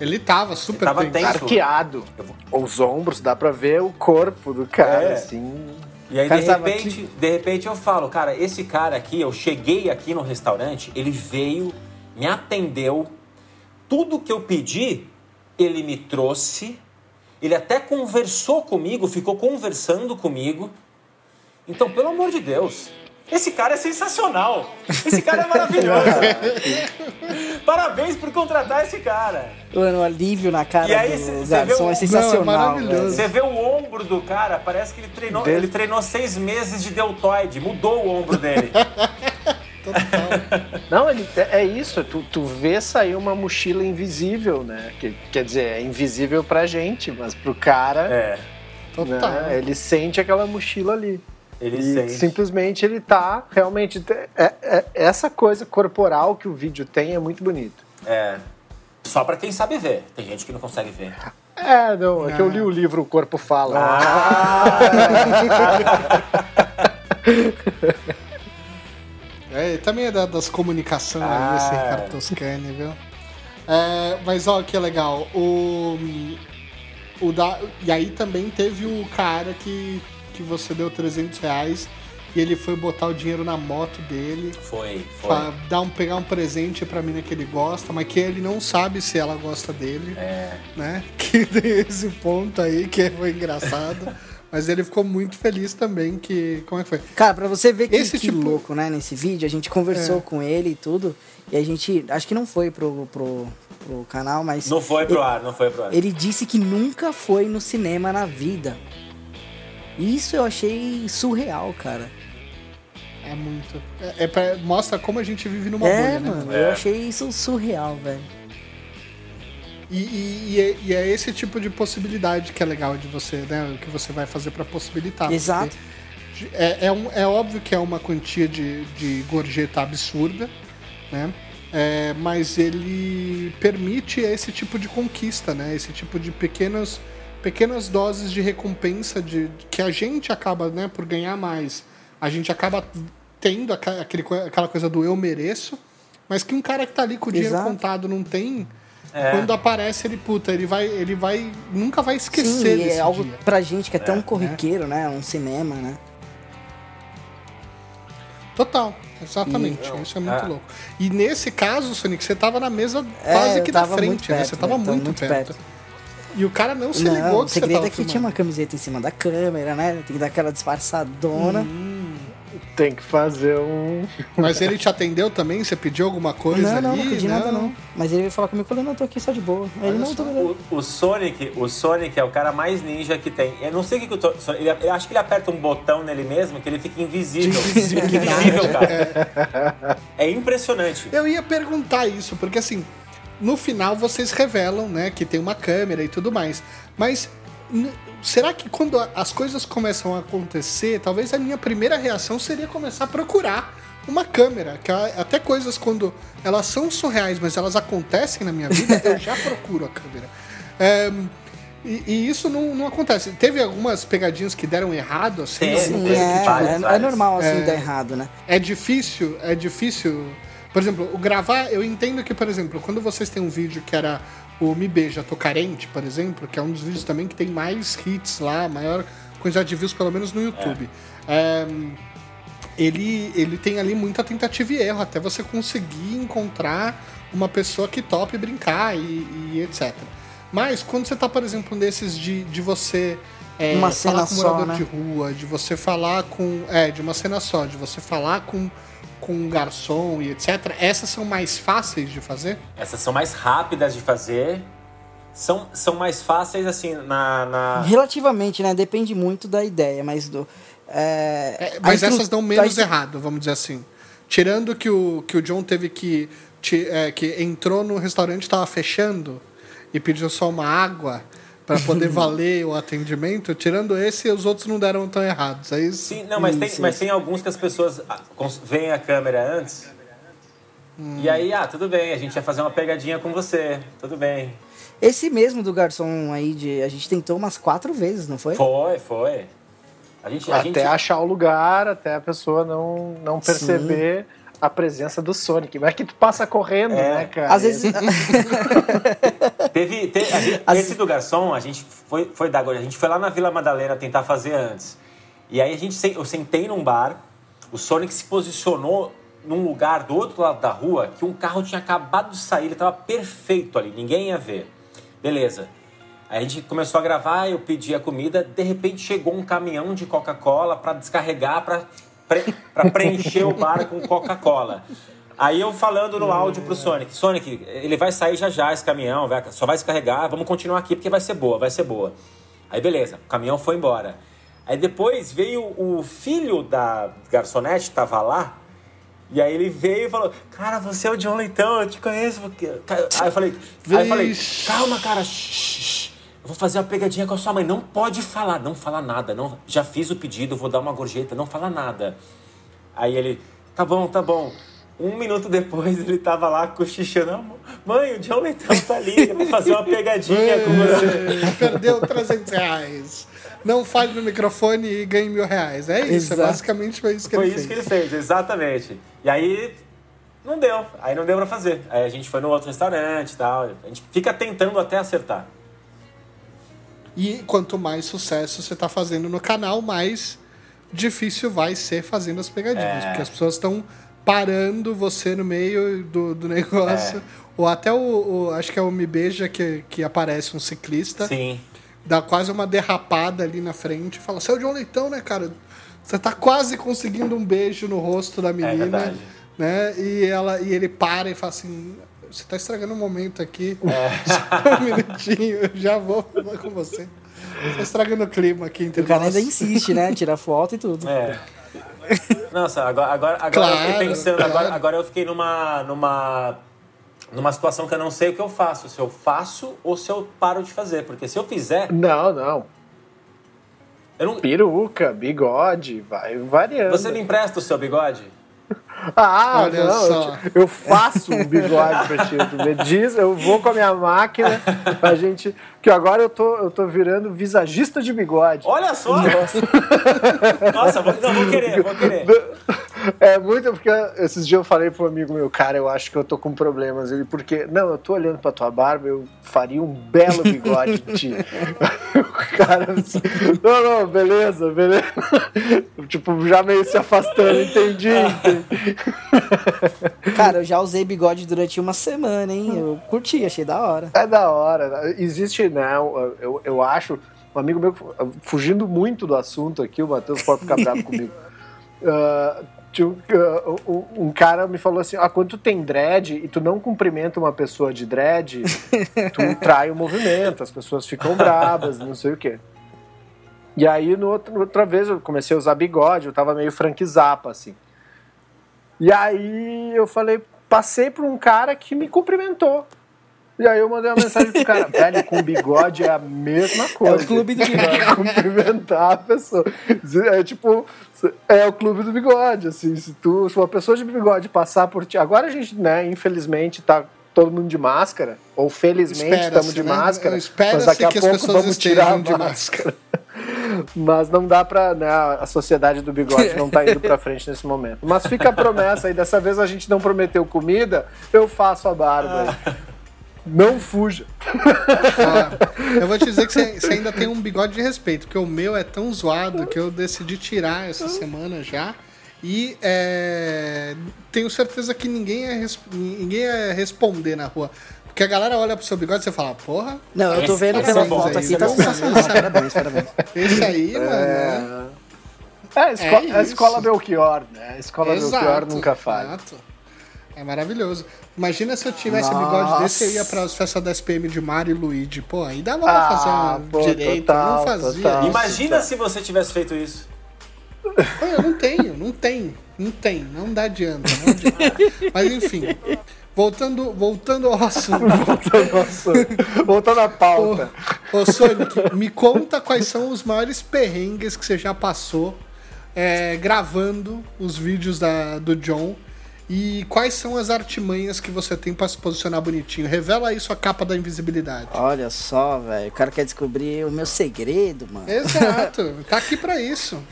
Ele tava super Ele tava tenso. tenso. Arqueado. Os ombros, dá pra ver o corpo do cara, É. assim. E aí, de repente, de repente eu falo, cara, esse cara aqui, eu cheguei aqui no restaurante, ele veio, me atendeu, tudo que eu pedi, ele me trouxe, ele até conversou comigo, ficou conversando comigo. Então, pelo amor de Deus, esse cara é sensacional. Esse cara é maravilhoso. [LAUGHS] Parabéns por contratar esse cara. Mano, o alívio na cara E aí, do cê- cê vê garçom o- é sensacional. Não, é maravilhoso. velho. Você vê o ombro do cara, parece que ele treinou, Dele- ele treinou seis meses de deltoide, mudou o ombro dele. [LAUGHS] [LAUGHS] Não, ele, é isso, tu, tu vê sair uma mochila invisível, né? Que, quer dizer, é invisível pra gente, mas pro cara, É, Total. né, ele sente aquela mochila ali. ele e sente. simplesmente ele tá realmente. é- é- essa coisa corporal que o vídeo tem é muito bonito. É. Só pra quem sabe ver. Tem gente que não consegue ver. É, não, é que eu li o livro O Corpo Fala. [LAUGHS] [LAUGHS] É, também é da- das comunicações Ah. aí, esse Ricardo Toscani, viu? É, mas ó, que legal. O, o da, e aí também teve o cara que, que você deu 300 reais e ele foi botar o dinheiro na moto dele Foi, foi. pra dar um, pegar um presente pra mina que ele gosta, mas que ele não sabe se ela gosta dele, É. né? [LAUGHS] Que tem esse ponto aí que foi engraçado. Mas ele ficou muito feliz também que... Como é que foi? Cara, pra você ver que, Esse que tipo- louco, né, nesse vídeo, a gente conversou É. com ele e tudo, e a gente, acho que não foi pro, pro, pro canal, mas... Não foi pro ele, ar, não foi pro ar. Ele disse que nunca foi no cinema na vida. Isso eu achei surreal, cara. É muito. É, é pra- mostra como a gente vive numa é, bolha, né? mano, É. eu achei isso surreal, velho. E, e- e é, e é esse tipo de possibilidade que é legal de você, né? O que você vai fazer pra possibilitar. Exato. É, é, um- é óbvio que é uma quantia de, de gorjeta absurda, né? É, mas ele permite esse tipo de conquista, né? Esse tipo de pequenas, pequenas doses de recompensa de, que a gente acaba, né, por ganhar mais. A gente acaba tendo aquele, aquela coisa do eu mereço, mas que um cara que tá ali com o dinheiro Exato. contado não tem. É. Quando aparece ele, puta, ele vai, ele vai, nunca vai Sim, esquecer e desse é algo dia. pra gente que é tão corriqueiro, né? Um cinema, né? Total, exatamente. Isso é muito Ah. louco. E nesse caso, Sonic, você tava na mesa É, quase que da frente, muito né? perto, Você tava velho, tava muito, muito perto. perto. E o cara não se não, ligou o que você segredo tava é que tinha filmando. uma camiseta em cima da câmera, né? Tem que dar aquela disfarçadona. Hum. Tem que fazer um. Mas ele te atendeu também? Você pediu alguma coisa não, não, ali? não pedi nada não. Mas ele veio falar comigo, eu falei, não, eu tô aqui só de boa. Aí ele, não, tô. O, o Sonic, o Sonic é o cara mais ninja que tem. Eu não sei o que, que o to- ele, eu acho que ele aperta um botão nele mesmo que ele fica invisível. [LAUGHS] Ele fica invisível, cara. É impressionante. Eu ia perguntar isso, porque assim, no final vocês revelam, né, que tem uma câmera e tudo mais. Mas será que quando as coisas começam a acontecer, talvez a minha primeira reação seria começar a procurar uma câmera, que até coisas quando elas são surreais, mas elas acontecem na minha vida, eu já [LAUGHS] procuro a câmera. É, e, e isso não, não acontece. Teve algumas pegadinhas que deram errado, assim? Alguma Sim, coisa é, que, tipo, é, é normal assim É. dar errado, né? é difícil, é difícil. Por exemplo, o gravar, eu entendo que, por exemplo, quando vocês têm um vídeo que era o Me Beija, Tô Carente, por exemplo, que é um dos vídeos também que tem mais hits lá, maior quantidade de views, pelo menos no YouTube. É, ele, ele tem ali muita tentativa e erro, até você conseguir encontrar uma pessoa que tope brincar e, e etc. Mas quando você tá, por exemplo, nesses de, de você é, Uma falar cena com só, morador né? de rua, de você falar com. É, de uma cena só, de você falar com, com um garçom e etc. Essas são mais fáceis de fazer? Essas são mais rápidas de fazer. São, são mais fáceis, assim, na. na... Relativamente, né? Depende muito da ideia, mas do. É, É, mas instru- essas dão a menos errado, vamos dizer assim. Tirando que o, que o John teve que. é, que entrou no restaurante e tava fechando e pediu só uma água para poder valer o atendimento. Tirando esse, os outros não deram tão errados. Aí, Sim, não, mas, tem, Isso, mas isso. tem alguns que as pessoas ah, veem a câmera antes. E aí, ah, tudo bem, a gente ia fazer uma pegadinha com você. Tudo bem. Esse mesmo do garçom aí, de, a gente tentou umas quatro vezes, não foi? Foi, foi. A gente. A Até gente... achar o lugar, até a pessoa não, não perceber a presença do Sonic. Mas é que tu passa correndo, É. né, cara? Às vezes. [LAUGHS] Teve, te- a gente- As- Esse do garçom, a gente foi, foi da A gente foi lá na Vila Madalena tentar fazer antes. E aí a gente eu sentei num bar, o Sonic se posicionou num lugar do outro lado da rua que um carro tinha acabado de sair, ele tava perfeito ali, ninguém ia ver. Beleza. Aí a gente começou a gravar, eu pedi a comida, de repente chegou um caminhão de Coca-Cola para descarregar, para pre preencher o bar com Coca-Cola. Aí eu falando no áudio pro Sonic, Sonic, ele vai sair já já esse caminhão, vai- só vai descarregar, vamos continuar aqui porque vai ser boa, vai ser boa. Aí beleza, o caminhão foi embora. Aí depois veio o filho da garçonete, tava lá, e aí ele veio e falou, cara, você é o John Leitão, eu te conheço. porque-" Aí eu falei, aí eu falei calma, cara, shh, shh, vou fazer uma pegadinha com a sua mãe. Não pode falar, não fala nada. Não, já fiz o pedido, vou dar uma gorjeta, não fala nada. Aí ele, tá bom, tá bom. Um minuto depois ele tava lá cochichando. "Ah, Mãe, o John Leitão tá ali, eu vou fazer uma pegadinha com você. [LAUGHS] Perdeu 300 reais. Não fale no microfone e ganhe mil reais. É isso, é Exato. basicamente foi isso que Foi ele isso fez. que ele fez, exatamente. E aí não deu, aí não deu pra fazer. Aí a gente foi no outro restaurante e tal. A gente fica tentando até acertar. E quanto mais sucesso você tá fazendo no canal, mais difícil vai ser fazendo as pegadinhas. É. Porque as pessoas estão parando você no meio do, do [LAUGHS] negócio. É. Ou até o, o- Acho que é o Me Beija que, que aparece um ciclista. Sim. Dá quase uma derrapada ali na frente e fala: é o John Leitão, né, cara? Você tá quase conseguindo um beijo no rosto da menina. É né? E, ela, e ele para e fala assim: Você tá estragando um momento aqui. É. [LAUGHS] Só um minutinho, eu já vou falar com você. Você tá estragando o clima aqui entre O cara nós. ainda insiste, né? Tira foto e tudo. É. Nossa, agora, agora, agora eu Claro, fiquei pensando, claro. agora, agora eu fiquei numa, numa, numa situação que eu não sei o que eu faço. Se eu faço ou se eu paro de fazer. Porque se eu fizer, Não, não. eu não. Peruca, bigode, vai variando. Você me empresta o seu bigode? [LAUGHS] Ah, Olha não, só. Eu, te- eu faço um bigode pra ti. Tu me diz, eu vou com a minha máquina, a gente. Que agora eu tô, eu tô virando visagista de bigode. Olha só! Nossa, vou, não, vou querer, vou querer. É muito porque esses dias eu falei pro amigo meu, cara, eu acho que eu tô com problemas. Ele, porque, não, eu tô olhando pra tua barba, eu faria um belo bigode de ti. [LAUGHS] o cara assim, não, não, beleza, beleza. [LAUGHS] tipo, já meio se afastando, entendi, entendi. [LAUGHS] Cara, eu já usei bigode durante uma semana, hein? Eu curti, achei da hora. É da hora. Existe, né? Eu, eu acho. Um amigo meu, fugindo muito do assunto aqui, o Matheus pode ficar bravo comigo. Tinha um- ah, um, cara me falou assim: ah, quando tu tem dread e tu não cumprimenta uma pessoa de dread, [LAUGHS] tu trai o movimento, as pessoas ficam brabas, não sei o quê. E aí, no outro, outra vez, eu comecei a usar bigode, eu tava meio Frank Zappa, assim. E aí eu falei, passei por um cara que me cumprimentou. E aí eu mandei uma mensagem pro cara, velho, com bigode é a mesma coisa. É o clube do bigode. Cumprimentar a pessoa. É tipo, é o clube do bigode, assim, se tu, se uma pessoa de bigode passar por ti, agora a gente, né, infelizmente tá todo mundo de máscara, ou felizmente estamos de né? máscara, mas daqui a pouco vamos tirar a de máscara. [LAUGHS] Mas não dá pra. Né, a sociedade do bigode não tá indo pra frente nesse momento. Mas fica a promessa aí. Dessa vez a gente não prometeu comida, eu faço a barba aí. [LAUGHS] Não fuja. Ó, eu vou te dizer que você, ainda tem um bigode de respeito, porque o meu é tão zoado que eu decidi tirar essa semana já. E é, tenho certeza que ninguém ia, res- ninguém ia responder na rua. Porque a galera olha pro seu bigode e você fala, porra, Não, eu tô vendo pela é foto aqui, é tá bom. sensacional. Parabéns, parabéns. esse aí, mano. né? É, a, esco- É a escola. Belchior, né? A escola Belchior nunca falha. exato. É maravilhoso. Imagina se eu tivesse Nossa. bigode desse, eu ia pras festas da SPM de Mario e Luigi. Pô, aí dava pra Ah, fazer um pô, direito, total, não fazia. total. Imagina se você tivesse feito isso. Pô, eu não tenho, não tem, não tem, não dá adianta. Não adianta. Mas enfim, voltando, voltando ao assunto. [LAUGHS] Nossa, voltando à pauta. Ô Sonic, me conta quais são os maiores perrengues que você já passou é, gravando os vídeos da, do John e quais são as artimanhas que você tem pra se posicionar bonitinho. Revela aí sua capa da invisibilidade. Olha só, velho. O cara quer descobrir o meu segredo, mano. Exato, [LAUGHS] tá aqui pra isso.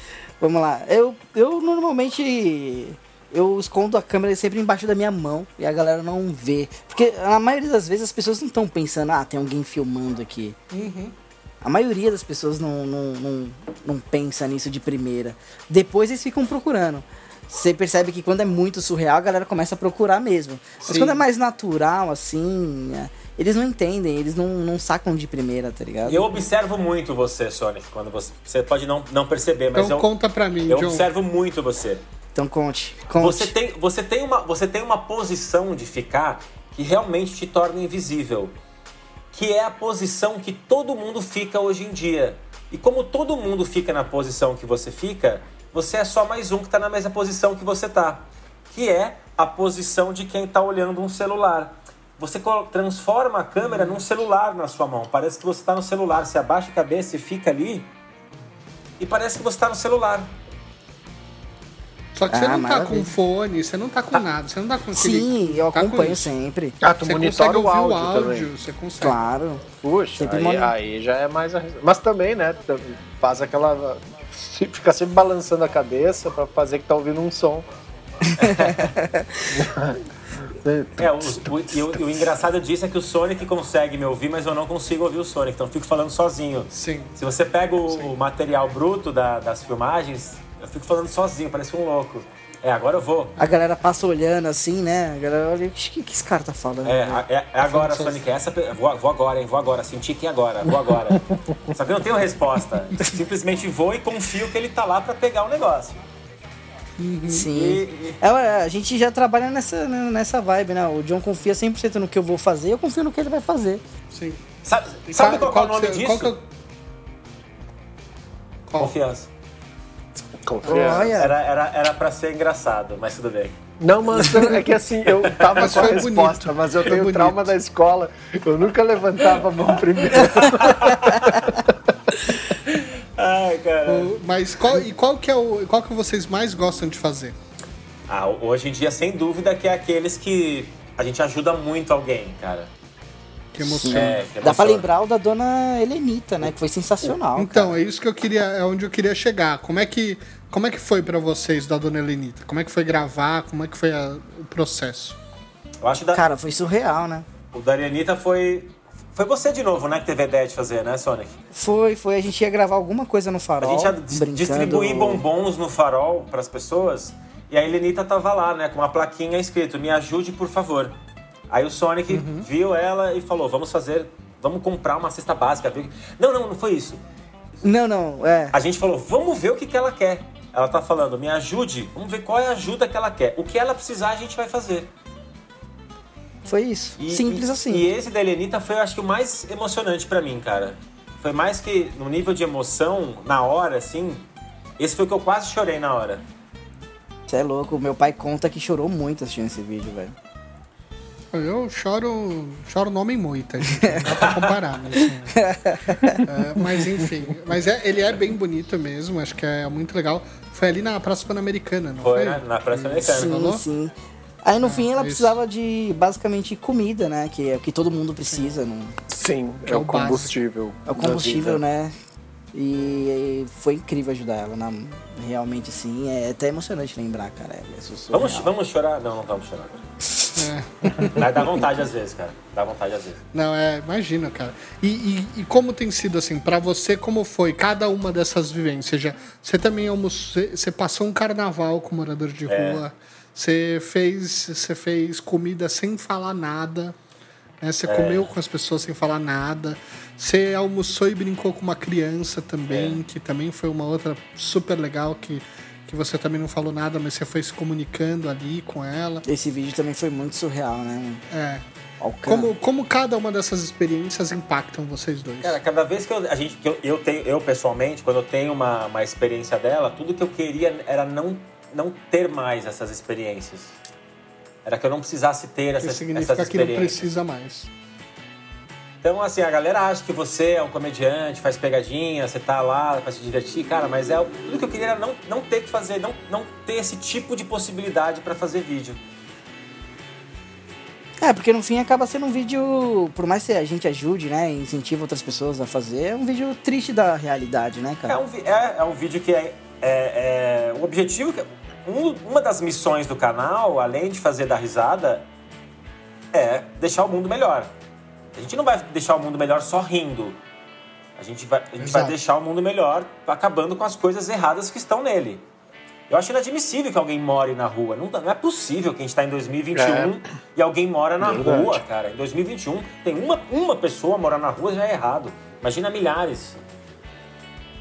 Vamos lá. Eu, eu normalmente. Eu escondo a câmera sempre embaixo da minha mão e a galera não vê. Porque a maioria das vezes as pessoas não estão pensando, ah, tem alguém filmando aqui. A maioria das pessoas não, não, não, não pensa nisso de primeira. Depois eles ficam procurando. Você percebe que quando é muito surreal, a galera começa a procurar mesmo. Mas Sim. quando é mais natural, assim, é, eles não entendem, eles não, não sacam de primeira, tá ligado? E eu observo muito você, Sonic, quando você. Você pode não, não perceber, mas Então eu, conta pra mim, eu John. observo muito você. Então conte, conte. Você tem, você, tem uma, você tem uma posição de ficar que realmente te torna invisível. Que é a posição que todo mundo fica hoje em dia. E como todo mundo fica na posição que você fica, você é só mais um que está na mesma posição que você tá. Que é a posição de quem está olhando um celular. Você transforma a câmera num celular na sua mão. Parece que você está no celular. Você abaixa a cabeça e fica ali. E parece que você está no celular. Só que você Ah, não tá maravilha. com fone, você não tá com nada, você não tá com aquele- Sim, eu tá com acompanho isso. sempre. Ah, tu Você monitora consegue o ouvir áudio, o áudio, também. você consegue. Claro. Puxa, aí, aí já é mais... Mas também, né, faz aquela... Fica sempre balançando a cabeça pra fazer que tá ouvindo um som. [LAUGHS] É, o, o- e o, o engraçado disso é que o Sonic consegue me ouvir, mas eu não consigo ouvir o Sonic, então eu fico falando sozinho. Sim. Se você pega o, o material bruto da- das filmagens, eu fico falando sozinho, parece um louco. É, agora eu vou. A galera passa olhando assim, né? A galera olha, o que, que esse cara tá falando? É, né? é, é agora, Sonic. Essa, vou, vou agora, hein? Vou agora. Senti que é agora. Vou agora. [LAUGHS] Só que eu não tenho resposta. Simplesmente vou e confio que ele tá lá pra pegar o negócio. Sim. E, e- É, a gente já trabalha nessa, né, nessa vibe, né? O John confia 100% no que eu vou fazer, eu confio no que ele vai fazer. Sim. sabe sabe qual, que é o nome você- disso? Qual que Qual? Confiança. Confia. Olha, Era, era, era pra ser engraçado, mas tudo bem. Não, mas é que assim, eu tava Mas com a resposta, bonito, mas eu tenho trauma da escola. Eu nunca levantava a mão primeiro. [LAUGHS] Ai, cara. o- Mas qual, e qual que é o. Qual que vocês mais gostam de fazer? Ah, hoje em dia, sem dúvida, que é aqueles que a gente ajuda muito alguém, cara. Que emociona. É, que dá pra lembrar o da dona Helenita, né? Que foi sensacional. Então, cara. é isso que eu queria, é onde eu queria chegar. Como é que, como é que foi pra vocês da Dona Helenita? Como é que foi gravar? Como é que foi a- o processo? Eu acho que da, Cara, foi surreal, né? o da Arianita foi. Foi você de novo, né, que teve a ideia de fazer, né, Sonic? Foi, foi. A gente ia gravar alguma coisa no A farol. gente ia brincando... distribuir bombons no farol pras pessoas. E a Helenita tava lá, né, com uma plaquinha escrito: Me ajude, por favor. Aí o Sonic viu ela e falou: Vamos fazer. Vamos comprar uma cesta básica. Não, não, não foi isso. Não, não, é. A gente falou: Vamos ver o que, que ela quer. Ela tá falando: Me ajude. Vamos ver qual é a ajuda que ela quer. O que ela precisar, a gente vai fazer. Foi isso. E- Simples e- assim. E esse da Helenita foi, eu acho que, o mais emocionante pra mim, cara. Foi mais que no nível de emoção, na hora, assim. Esse foi o que eu quase chorei na hora. Você é louco. Meu pai conta que chorou muito assistindo esse vídeo, velho. Eu choro, choro no homem moita, gente. Não dá pra comparar, mas, assim, é, mas enfim. Mas é, ele é bem bonito mesmo, acho que é muito legal. Foi ali na Praça Pan-Americana, não foi? Foi, né? Na Praça Americana. Sim, falou? sim. Aí no fim ela isso. precisava de basicamente comida, né? Que é o que todo mundo precisa. Não... Sim, Que é é o combustível. É o combustível, né? E foi incrível ajudar ela, na- realmente assim. É até emocionante lembrar, cara. É. Vamos, vamos chorar? Não, não vamos chorar. Mas dá vontade às vezes, cara. Dá vontade às vezes. Não, é, imagina, cara. E, e, e como tem sido assim, pra você, como foi cada uma dessas vivências? Já, você também almoçou, você passou um carnaval com morador de É. rua, você fez, você fez comida sem falar nada, né? Você É. comeu com as pessoas sem falar nada. Você almoçou e brincou com uma criança também, É. que também foi uma outra super legal que que você também não falou nada, mas você foi se comunicando ali com ela. Esse vídeo também foi muito surreal, né? É. Como, como cada uma dessas experiências impactam vocês dois? Cara, cada vez que eu, a gente, que eu, eu tenho, eu pessoalmente, quando eu tenho uma, uma experiência dela, tudo que eu queria era não, não ter mais essas experiências. Era que eu não precisasse ter que essas, significa essas que não experiências. precisa mais. Então, assim, a galera acha que você é um comediante, faz pegadinha, você tá lá pra se divertir, cara, mas é o- tudo que eu queria era não, não ter que fazer, não, não ter esse tipo de possibilidade pra fazer vídeo. É, porque no fim acaba sendo um vídeo, por mais que a gente ajude, né, incentive outras pessoas a fazer, é um vídeo triste da realidade, né, É cara? um, vi- é, é um vídeo que é, é, é- o objetivo, que- um- uma das missões do canal, além de fazer dar risada, é deixar o mundo melhor. A gente não vai deixar o mundo melhor só rindo. A gente vai, a gente vai deixar o mundo melhor acabando com as coisas erradas que estão nele. Eu acho inadmissível que alguém more na rua. Não, não é possível que a gente está em 2021 e alguém mora na Verdade. rua, cara. Em 2021, tem uma, uma pessoa morar na rua já é errado. Imagina milhares.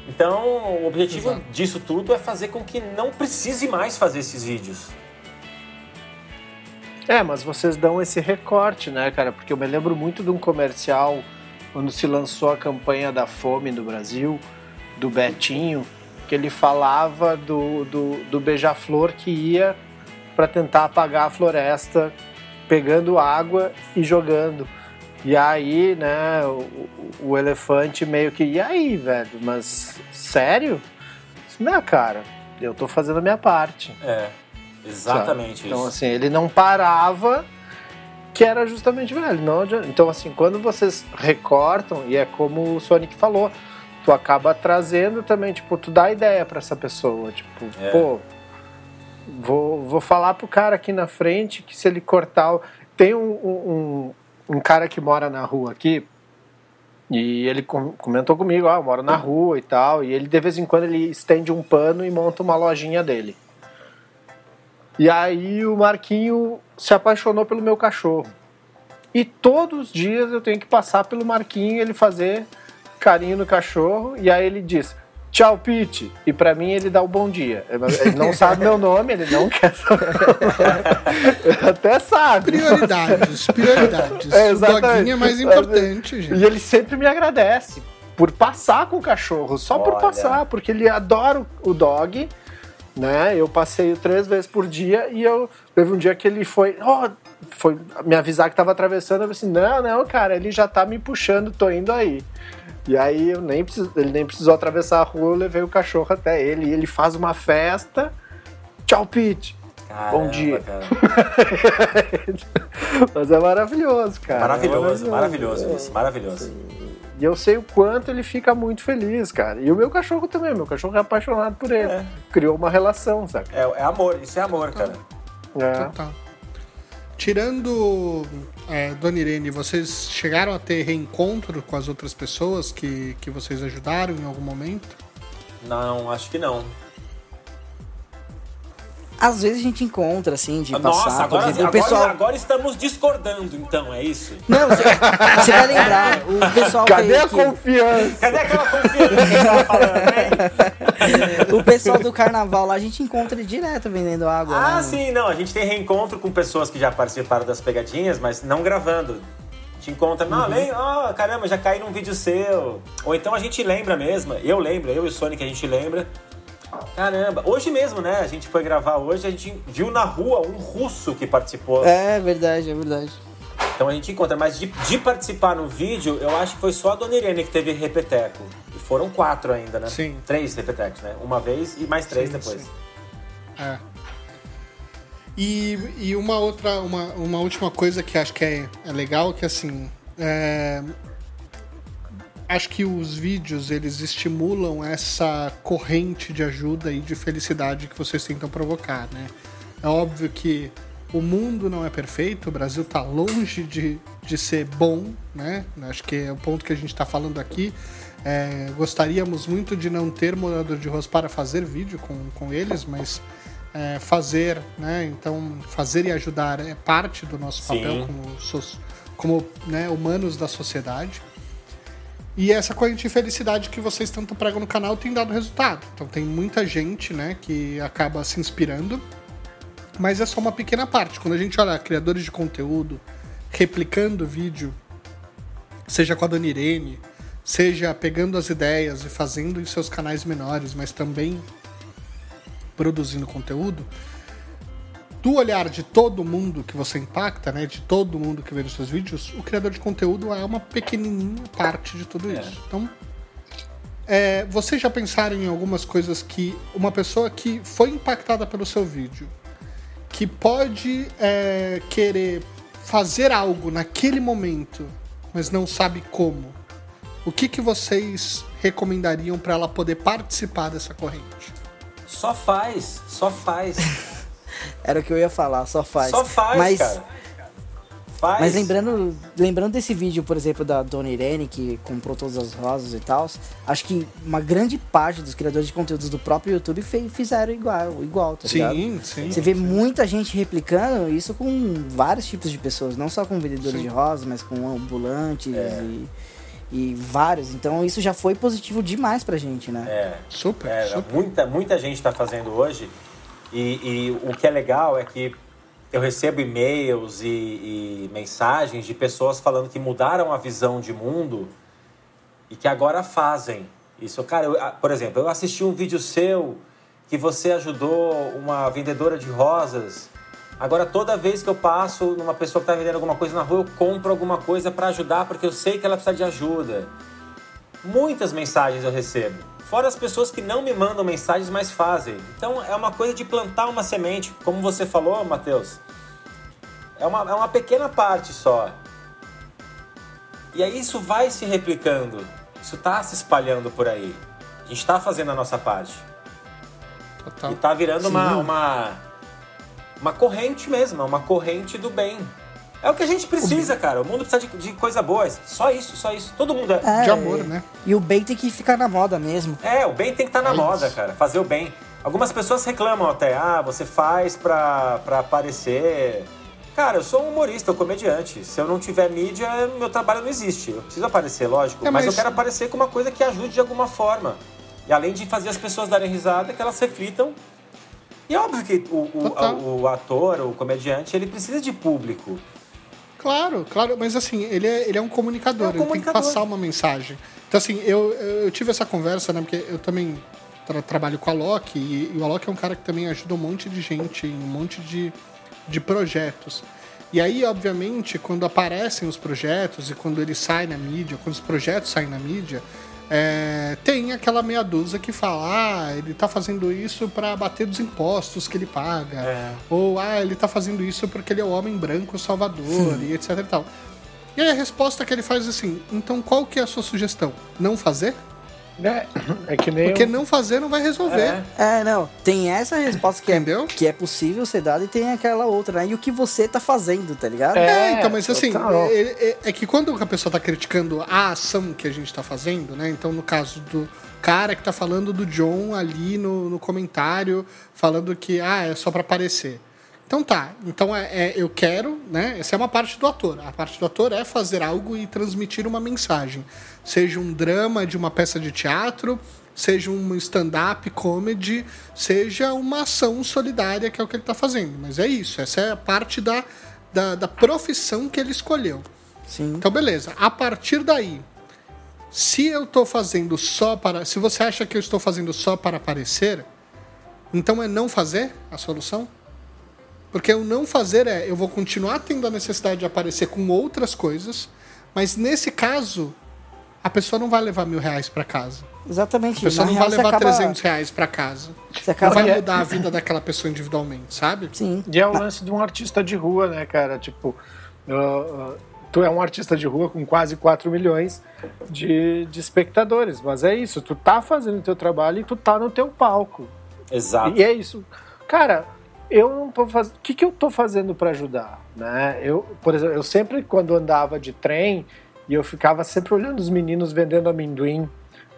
Então, o objetivo Exato. disso tudo é fazer com que não precise mais fazer esses vídeos. É, mas vocês dão esse recorte, né, cara? Porque eu me lembro muito de um comercial quando se lançou a campanha da fome no Brasil, do Betinho, que ele falava do, do, do beija-flor que ia para tentar apagar a floresta, pegando água e jogando. E aí, né, o, o- elefante meio que, e aí, velho, mas sério? Não, cara, eu tô fazendo a minha parte. É, exatamente Sabe? Então, isso. assim, ele não parava, que era justamente, velho, não adianta. Então, assim, quando vocês recortam, e é como o Sonic falou, tu acaba trazendo também, tipo, tu dá ideia pra essa pessoa, tipo, É. pô, vou, vou falar pro cara aqui na frente que se ele cortar... Tem um, um, um, cara que mora na rua aqui, e ele com- comentou comigo, ah, eu moro na rua e tal, e ele de vez em quando ele estende um pano e monta uma lojinha dele. E aí o Marquinho se apaixonou pelo meu cachorro. E todos os dias eu tenho que passar pelo Marquinho e ele fazer carinho no cachorro. E aí ele diz: Tchau, Pete. E pra mim ele dá o bom dia. Ele não sabe meu nome, ele não quer saber. Ele [LAUGHS] Até sabe. Prioridades, prioridades. É, o doguinho é mais importante, gente. E ele sempre me agradece por passar com o cachorro, só por Olha. passar, porque ele adora o o dog, né? Eu passeio três vezes por dia e eu teve um dia que ele foi, ó, foi me avisar que tava atravessando, eu falei assim, não, não, cara, ele já tá me puxando, tô indo aí. E aí eu nem preciso, ele nem precisou atravessar a rua, eu levei o cachorro até ele e ele faz uma festa. Tchau, Pete. Caramba, dia. cara. [LAUGHS] Mas é maravilhoso, cara. Maravilhoso, É maravilhoso isso, maravilhoso. E eu sei o quanto ele fica muito feliz, cara. E o meu cachorro também, meu cachorro é apaixonado por ele. É. Criou uma relação, sabe? É, é amor, isso é amor, cara. É. Total. Tirando é, Dona Irene, vocês chegaram a ter reencontro com as outras pessoas que, que vocês ajudaram em algum momento? Não, acho que não. Às vezes a gente encontra, assim, de Nossa, passar. agora, exemplo, agora, pessoal. agora estamos discordando, então, é isso? Não, você, você vai lembrar, [LAUGHS] o pessoal Cadê a que- Cadê confiança? aquela confiança que você tava falando, hein? [LAUGHS] o pessoal do carnaval lá, a gente encontra direto vendendo água. Ah, né? sim, não. A gente tem reencontro com pessoas que já participaram das pegadinhas, mas não gravando. Te encontra, não, lem- ó, caramba, já caí num vídeo seu. Ou então a gente lembra mesmo, eu lembro, eu e o Sonic a gente lembra. Caramba, hoje mesmo, né? A gente foi gravar hoje, a gente viu na rua um russo que participou. É verdade, é verdade. Então a gente encontra, mas de, de participar no vídeo, eu acho que foi só a Dona Irene que teve repeteco. E foram quatro ainda, né? Sim. Três repetecos, né? Uma vez e mais três Sim, depois. sim. É. E, e uma outra, uma, uma última coisa que acho que é, é legal, que assim, é, acho que os vídeos eles estimulam essa corrente de ajuda e de felicidade que vocês tentam provocar, né? É óbvio que o mundo não é perfeito, o Brasil está longe de, de ser bom, né? Acho que é o ponto que a gente está falando aqui. É, gostaríamos muito de não ter morador de ruas para fazer vídeo com, com eles, mas é, fazer, né? Então, fazer e ajudar é parte do nosso papel Sim. como, como né, humanos da sociedade. E essa corrente de felicidade que vocês tanto pregam no canal tem dado resultado. Então tem muita gente, né, que acaba se inspirando, mas é só uma pequena parte. Quando a gente olha criadores de conteúdo replicando vídeo, seja com a Dona Irene, seja pegando as ideias e fazendo em seus canais menores, mas também produzindo conteúdo, do olhar de todo mundo que você impacta, né, de todo mundo que vê nos seus vídeos, o criador de conteúdo é uma pequenininha parte de tudo isso. Então, é, vocês já pensaram em algumas coisas que uma pessoa que foi impactada pelo seu vídeo, que pode é, querer fazer algo naquele momento, mas não sabe como, o que, que vocês recomendariam para ela poder participar dessa corrente? Só faz, só faz. [LAUGHS] Era o que eu ia falar, só faz. Só faz, mas, cara. Faz. Mas lembrando, lembrando desse vídeo, por exemplo, da Dona Irene, que comprou todas as rosas e tal, acho que uma grande parte dos criadores de conteúdos do próprio YouTube fe- fizeram igual, igual tá ligado? Sim, sim. Você vê muita gente replicando isso com vários tipos de pessoas, não só com vendedores Sim. de rosas, mas com ambulantes e, e vários. Então isso já foi positivo demais pra gente, né? É. Super, É, super. muita, muita gente está fazendo hoje. E, e o que é legal é que eu recebo e-mails e, e mensagens de pessoas falando que mudaram a visão de mundo e que agora fazem isso. Cara, eu, por exemplo, eu assisti um vídeo seu que você ajudou uma vendedora de rosas. Agora, toda vez que eu passo numa pessoa que está vendendo alguma coisa na rua, eu compro alguma coisa para ajudar porque eu sei que ela precisa de ajuda. Muitas mensagens eu recebo. Fora as pessoas que não me mandam mensagens, mas fazem. Então é uma coisa de plantar uma semente, como você falou, Matheus. É uma, é uma pequena parte só. E aí isso vai se replicando. Isso está se espalhando por aí. A gente está fazendo a nossa parte. Total. E tá virando uma, Sim. uma, uma corrente mesmo, uma corrente do bem. É o que a gente precisa, cara. O mundo precisa de, de coisa boa. Só isso, só isso. Todo mundo é. É, De amor, né? E o bem tem que ficar na moda mesmo. É, o bem tem que estar na É moda, cara. Fazer o bem. Algumas pessoas reclamam até, ah, você faz pra, pra aparecer. Cara, eu sou um humorista, um comediante. Se eu não tiver mídia, meu trabalho não existe. Eu preciso aparecer, lógico. É, mas... mas- eu quero aparecer com uma coisa que ajude de alguma forma. E além de fazer as pessoas darem risada, que elas reflitam. E é óbvio que o, o, o ator, o comediante, ele precisa de público. Claro, claro, mas assim, ele é, ele é um comunicador, É um ele tem que comunicador. passar uma mensagem. Então, assim, eu, eu tive essa conversa, né, porque eu também tra- trabalho com a Loki, e, e o Alok é um cara que também ajuda um monte de gente em um monte de, de projetos. E aí, obviamente, quando aparecem os projetos e quando ele sai na mídia, quando os projetos saem na mídia, é, tem aquela meia dúzia que fala, ah, ele tá fazendo isso para bater dos impostos que ele paga. É. Ou, ah, ele tá fazendo isso porque ele é o homem branco salvador e etc e tal. E aí a resposta que ele faz é assim, então qual que é a sua sugestão? Não fazer? É, é que nem. Porque eu- não fazer não vai resolver. É. É, não. Tem essa resposta que, Entendeu? é, que é possível ser dada e tem aquela outra, né? E o que você tá fazendo, tá ligado? É, É, então, mas assim, é, é- é que quando a pessoa tá criticando a ação que a gente tá fazendo, né? Então, no caso do cara que tá falando do John ali no, no comentário, falando que, ah, é só pra aparecer. Então tá, então é, é- eu quero, né? Essa é uma parte do ator. A parte do ator é fazer algo e transmitir uma mensagem. Seja um drama de uma peça de teatro, seja um stand-up comedy, seja uma ação solidária, que é o que ele tá fazendo. Mas é isso, essa é a parte da, da, da profissão que ele escolheu. Sim. Então, beleza. A partir daí, se eu estou fazendo só para. Se você acha que eu estou fazendo só para aparecer, então é não fazer a solução? Porque o não fazer é eu vou continuar tendo a necessidade de aparecer com outras coisas, mas nesse caso, a pessoa não vai levar mil reais para casa. Exatamente. A pessoa Na não real, vai levar acaba, 300 reais para casa. Você Não acaba... vai mudar a vida [LAUGHS] daquela pessoa individualmente, sabe? Sim. E é o lance de um artista de rua, né, cara? Tipo, ah, ah, tu é um artista de rua com quase 4 milhões de, de espectadores, mas é isso, tu tá fazendo o teu trabalho e tu tá no teu palco. Exato. E é isso. Cara, eu não tô fazendo. O que, que eu tô fazendo para ajudar? Né? Eu, por exemplo, eu sempre, quando andava de trem, e eu ficava sempre olhando os meninos vendendo amendoim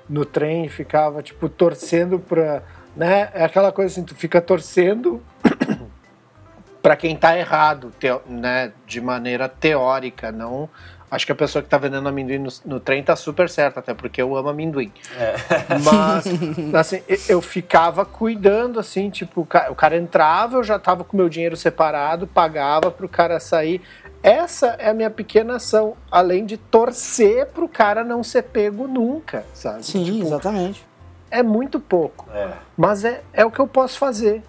no trem, ficava, tipo, torcendo pra. Né? É aquela coisa assim, tu fica torcendo [COUGHS] para quem tá errado, teo, né? De maneira teórica, não Acho que a pessoa que tá vendendo amendoim no, no trem tá super certa, até porque eu amo amendoim. É. Mas, [LAUGHS] assim, eu ficava cuidando, assim, tipo, o cara, o cara entrava, eu já tava com meu dinheiro separado, pagava pro cara sair. Essa é a minha pequena ação, além de torcer pro cara não ser pego nunca, sabe? Sim, tipo, exatamente. É muito pouco. É. Mas é, é o que eu posso fazer.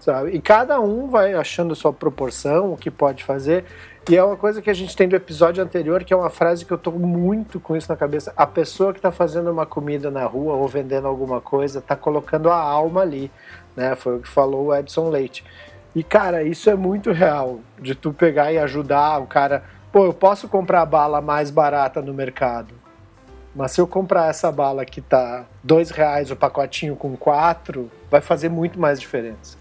Sabe? E cada um vai achando sua proporção, o que pode fazer. E é uma coisa que a gente tem do episódio anterior, que é uma frase que eu tô muito com isso na cabeça. A pessoa que tá fazendo uma comida na rua ou vendendo alguma coisa, tá colocando a alma ali, né? Foi o que falou o Edson Leite. E, cara, isso é muito real, de tu pegar e ajudar o cara. Pô, eu posso comprar a bala mais barata no mercado, mas se eu comprar essa bala que tá dois reais o pacotinho com quatro, vai fazer muito mais diferença.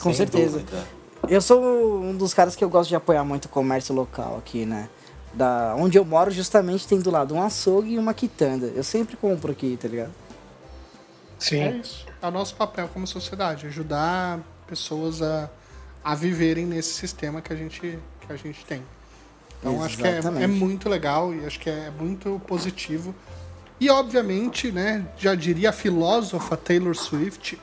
Com Sem certeza. Dúvida. Eu sou um dos caras que eu gosto de apoiar muito o comércio local aqui, né? Da, onde eu moro, justamente tem do lado um açougue e uma quitanda. Eu sempre compro aqui, tá ligado? Sim. É isso. É o nosso papel como sociedade, ajudar pessoas a, a viverem nesse sistema que a gente, que a gente tem. Então Exatamente. acho que é, é muito legal e acho que é muito positivo. E obviamente, né, já diria a filósofa Taylor Swift,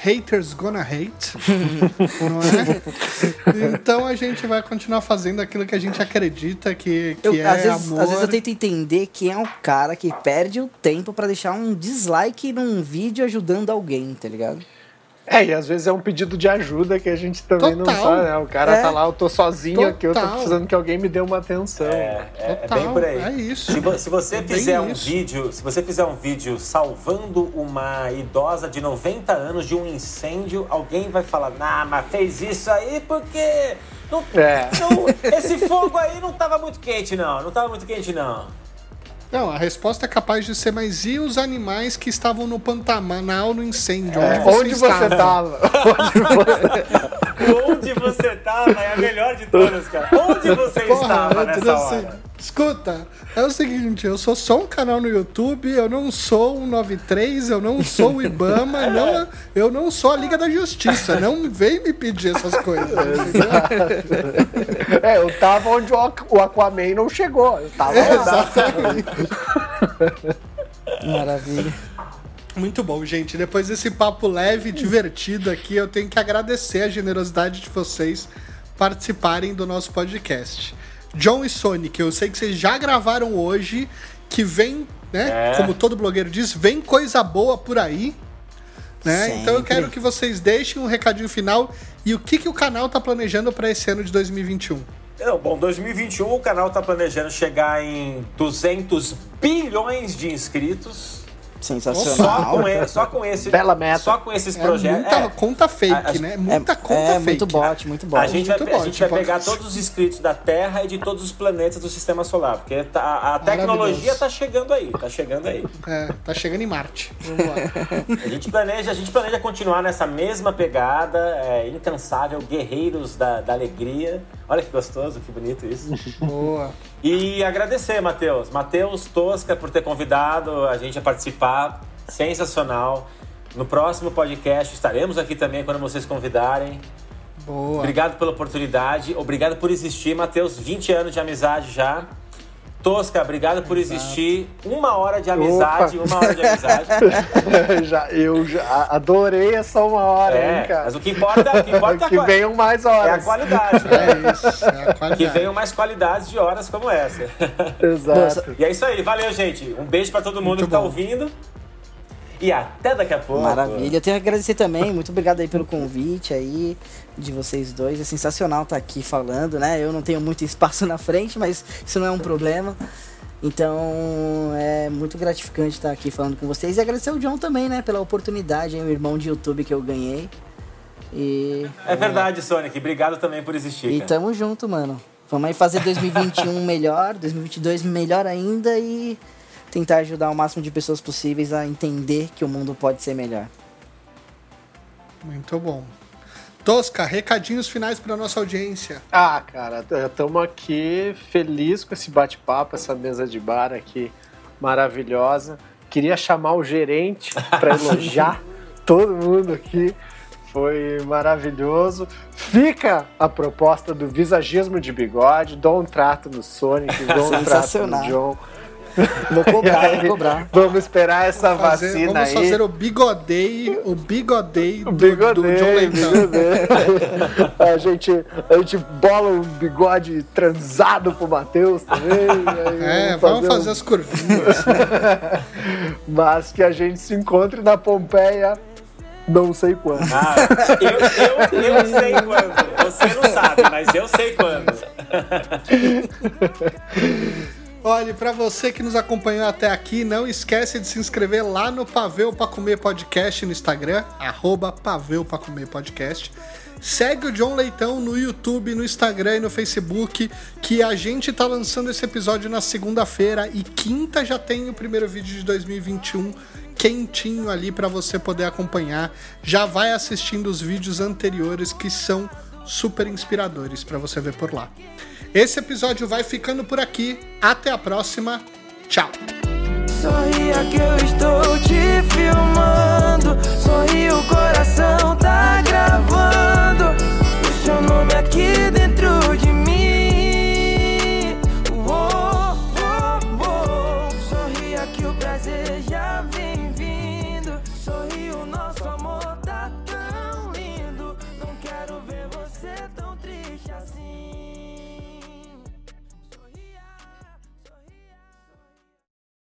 haters gonna hate, [LAUGHS] não é? Então a gente vai continuar fazendo aquilo que a gente acredita que, que eu, é às vezes, amor. Às vezes eu tento entender quem é o cara que perde o tempo para deixar um dislike num vídeo ajudando alguém, tá ligado? É, e às vezes é um pedido de ajuda que a gente também Total. não sabe, né? O cara é. tá lá, eu tô sozinho Total. aqui, eu tô precisando que alguém me dê uma atenção. É, é, é bem por aí. É isso. Se, se você é fizer um isso. vídeo, se você fizer um vídeo salvando uma idosa de 90 anos de um incêndio, alguém vai falar, ah, mas fez isso aí porque. Não, é. não, esse fogo aí não tava muito quente, não. Não tava muito quente, não. Não, a resposta é capaz de ser, mas e os animais que estavam no Pantanal no incêndio? É, onde você estava? Onde você estava [LAUGHS] é a melhor de todas, cara. Onde você Porra, estava nessa hora? Escuta, é o seguinte, eu sou só um canal no YouTube, eu não sou um 93, eu não sou o Ibama, [LAUGHS] não, eu não sou a Liga da Justiça. Não vem me pedir essas coisas. [LAUGHS] é, eu tava onde o Aquaman não chegou. Eu tava é, Exatamente. Maravilha. Muito bom, gente. Depois desse papo leve e divertido aqui, eu tenho que agradecer a generosidade de vocês participarem do nosso podcast. John e Sonic, eu sei que vocês já gravaram hoje, que vem, né? É. Como todo blogueiro diz, vem coisa boa por aí. Né? Então eu quero que vocês deixem um recadinho final e o que, que o canal tá planejando para esse ano de 2021. Não, bom, 2021 o canal tá planejando chegar em 200 bilhões de inscritos. Sensacional. Só com, esse, só com esse, Bela meta. Só com esses é projetos. Muita é, conta fake, a, né? Muita é, conta é, fake. Muito bot, muito bot. A gente vai, a gente vai pegar todos os inscritos da Terra e de todos os planetas do sistema solar. Porque tá, a tecnologia tá chegando aí. Tá chegando aí. É, tá chegando em Marte. Vamos [LAUGHS] lá. a, gente planeja, a gente planeja continuar nessa mesma pegada, é, incansável, guerreiros da, da alegria. Olha que gostoso, que bonito isso. Boa. E agradecer, Matheus. Matheus Tosca por ter convidado a gente a participar sensacional. No próximo podcast estaremos aqui também quando vocês convidarem. Boa. Obrigado pela oportunidade, obrigado por existir, Matheus. 20 anos de amizade já. Tosca, obrigado por Exato. existir. Uma hora de amizade, Opa. uma hora de amizade. [LAUGHS] já, eu já adorei essa uma hora, é, hein, cara. Mas o que importa, o que importa é [LAUGHS] que venham mais horas. É a qualidade. Né? [LAUGHS] É isso, é a qualidade. Que venham mais qualidades de horas como essa. Exato. E é isso aí, valeu, gente. Um beijo para todo mundo Muito que tá ouvindo. E até daqui a pouco. Maravilha. Eu tenho que agradecer também. Muito obrigado aí pelo convite aí de vocês dois. É sensacional estar aqui falando, né? Eu não tenho muito espaço na frente, mas isso não é um problema. Então é muito gratificante estar aqui falando com vocês e agradecer o John também, né, pela oportunidade, hein, o irmão de YouTube que eu ganhei. E É verdade, Sonic. Obrigado também por existir. E cara. tamo junto, mano. Vamos aí fazer 2021 melhor, 2022 melhor ainda e tentar ajudar o máximo de pessoas possíveis a entender que o mundo pode ser melhor. Muito bom. Tosca, recadinhos finais para nossa audiência. Ah, cara, estamos aqui feliz com esse bate-papo, essa mesa de bar aqui maravilhosa. Queria chamar o gerente para elogiar [LAUGHS] todo mundo aqui. Foi maravilhoso. Fica a proposta do visagismo de bigode, dou um trato no Sonic, dou um [LAUGHS] trato no John. [LAUGHS] Vou cobrar, vou cobrar. Vamos esperar essa Vamos fazer, vacina vamos aí. fazer o bigodei, o bigodei do, O bigode, do [LAUGHS] John bigode. a, gente, a gente bola um bigode transado pro Matheus também. [LAUGHS] aí É, vamos um- fazer as curvinhas. Mas que a gente se encontre na Pompeia, não sei quando. Ah, eu, eu, eu sei quando. Você não sabe, mas eu sei quando. Olha, pra você que nos acompanhou até aqui, não esquece de se inscrever lá no Paveu Pra Comer Podcast no Instagram, arroba Paveu Pra Comer Podcast. Segue o John Leitão no YouTube, no Instagram e no Facebook, que a gente tá lançando esse episódio na segunda-feira e quinta já tem o primeiro vídeo de 2021 quentinho ali pra você poder acompanhar. Já vai assistindo os vídeos anteriores que são super inspiradores pra você ver por lá. Esse episódio vai ficando por aqui. Até a próxima. Tchau. Sorria que eu estou te filmando. Sorri, o coração tá gravando.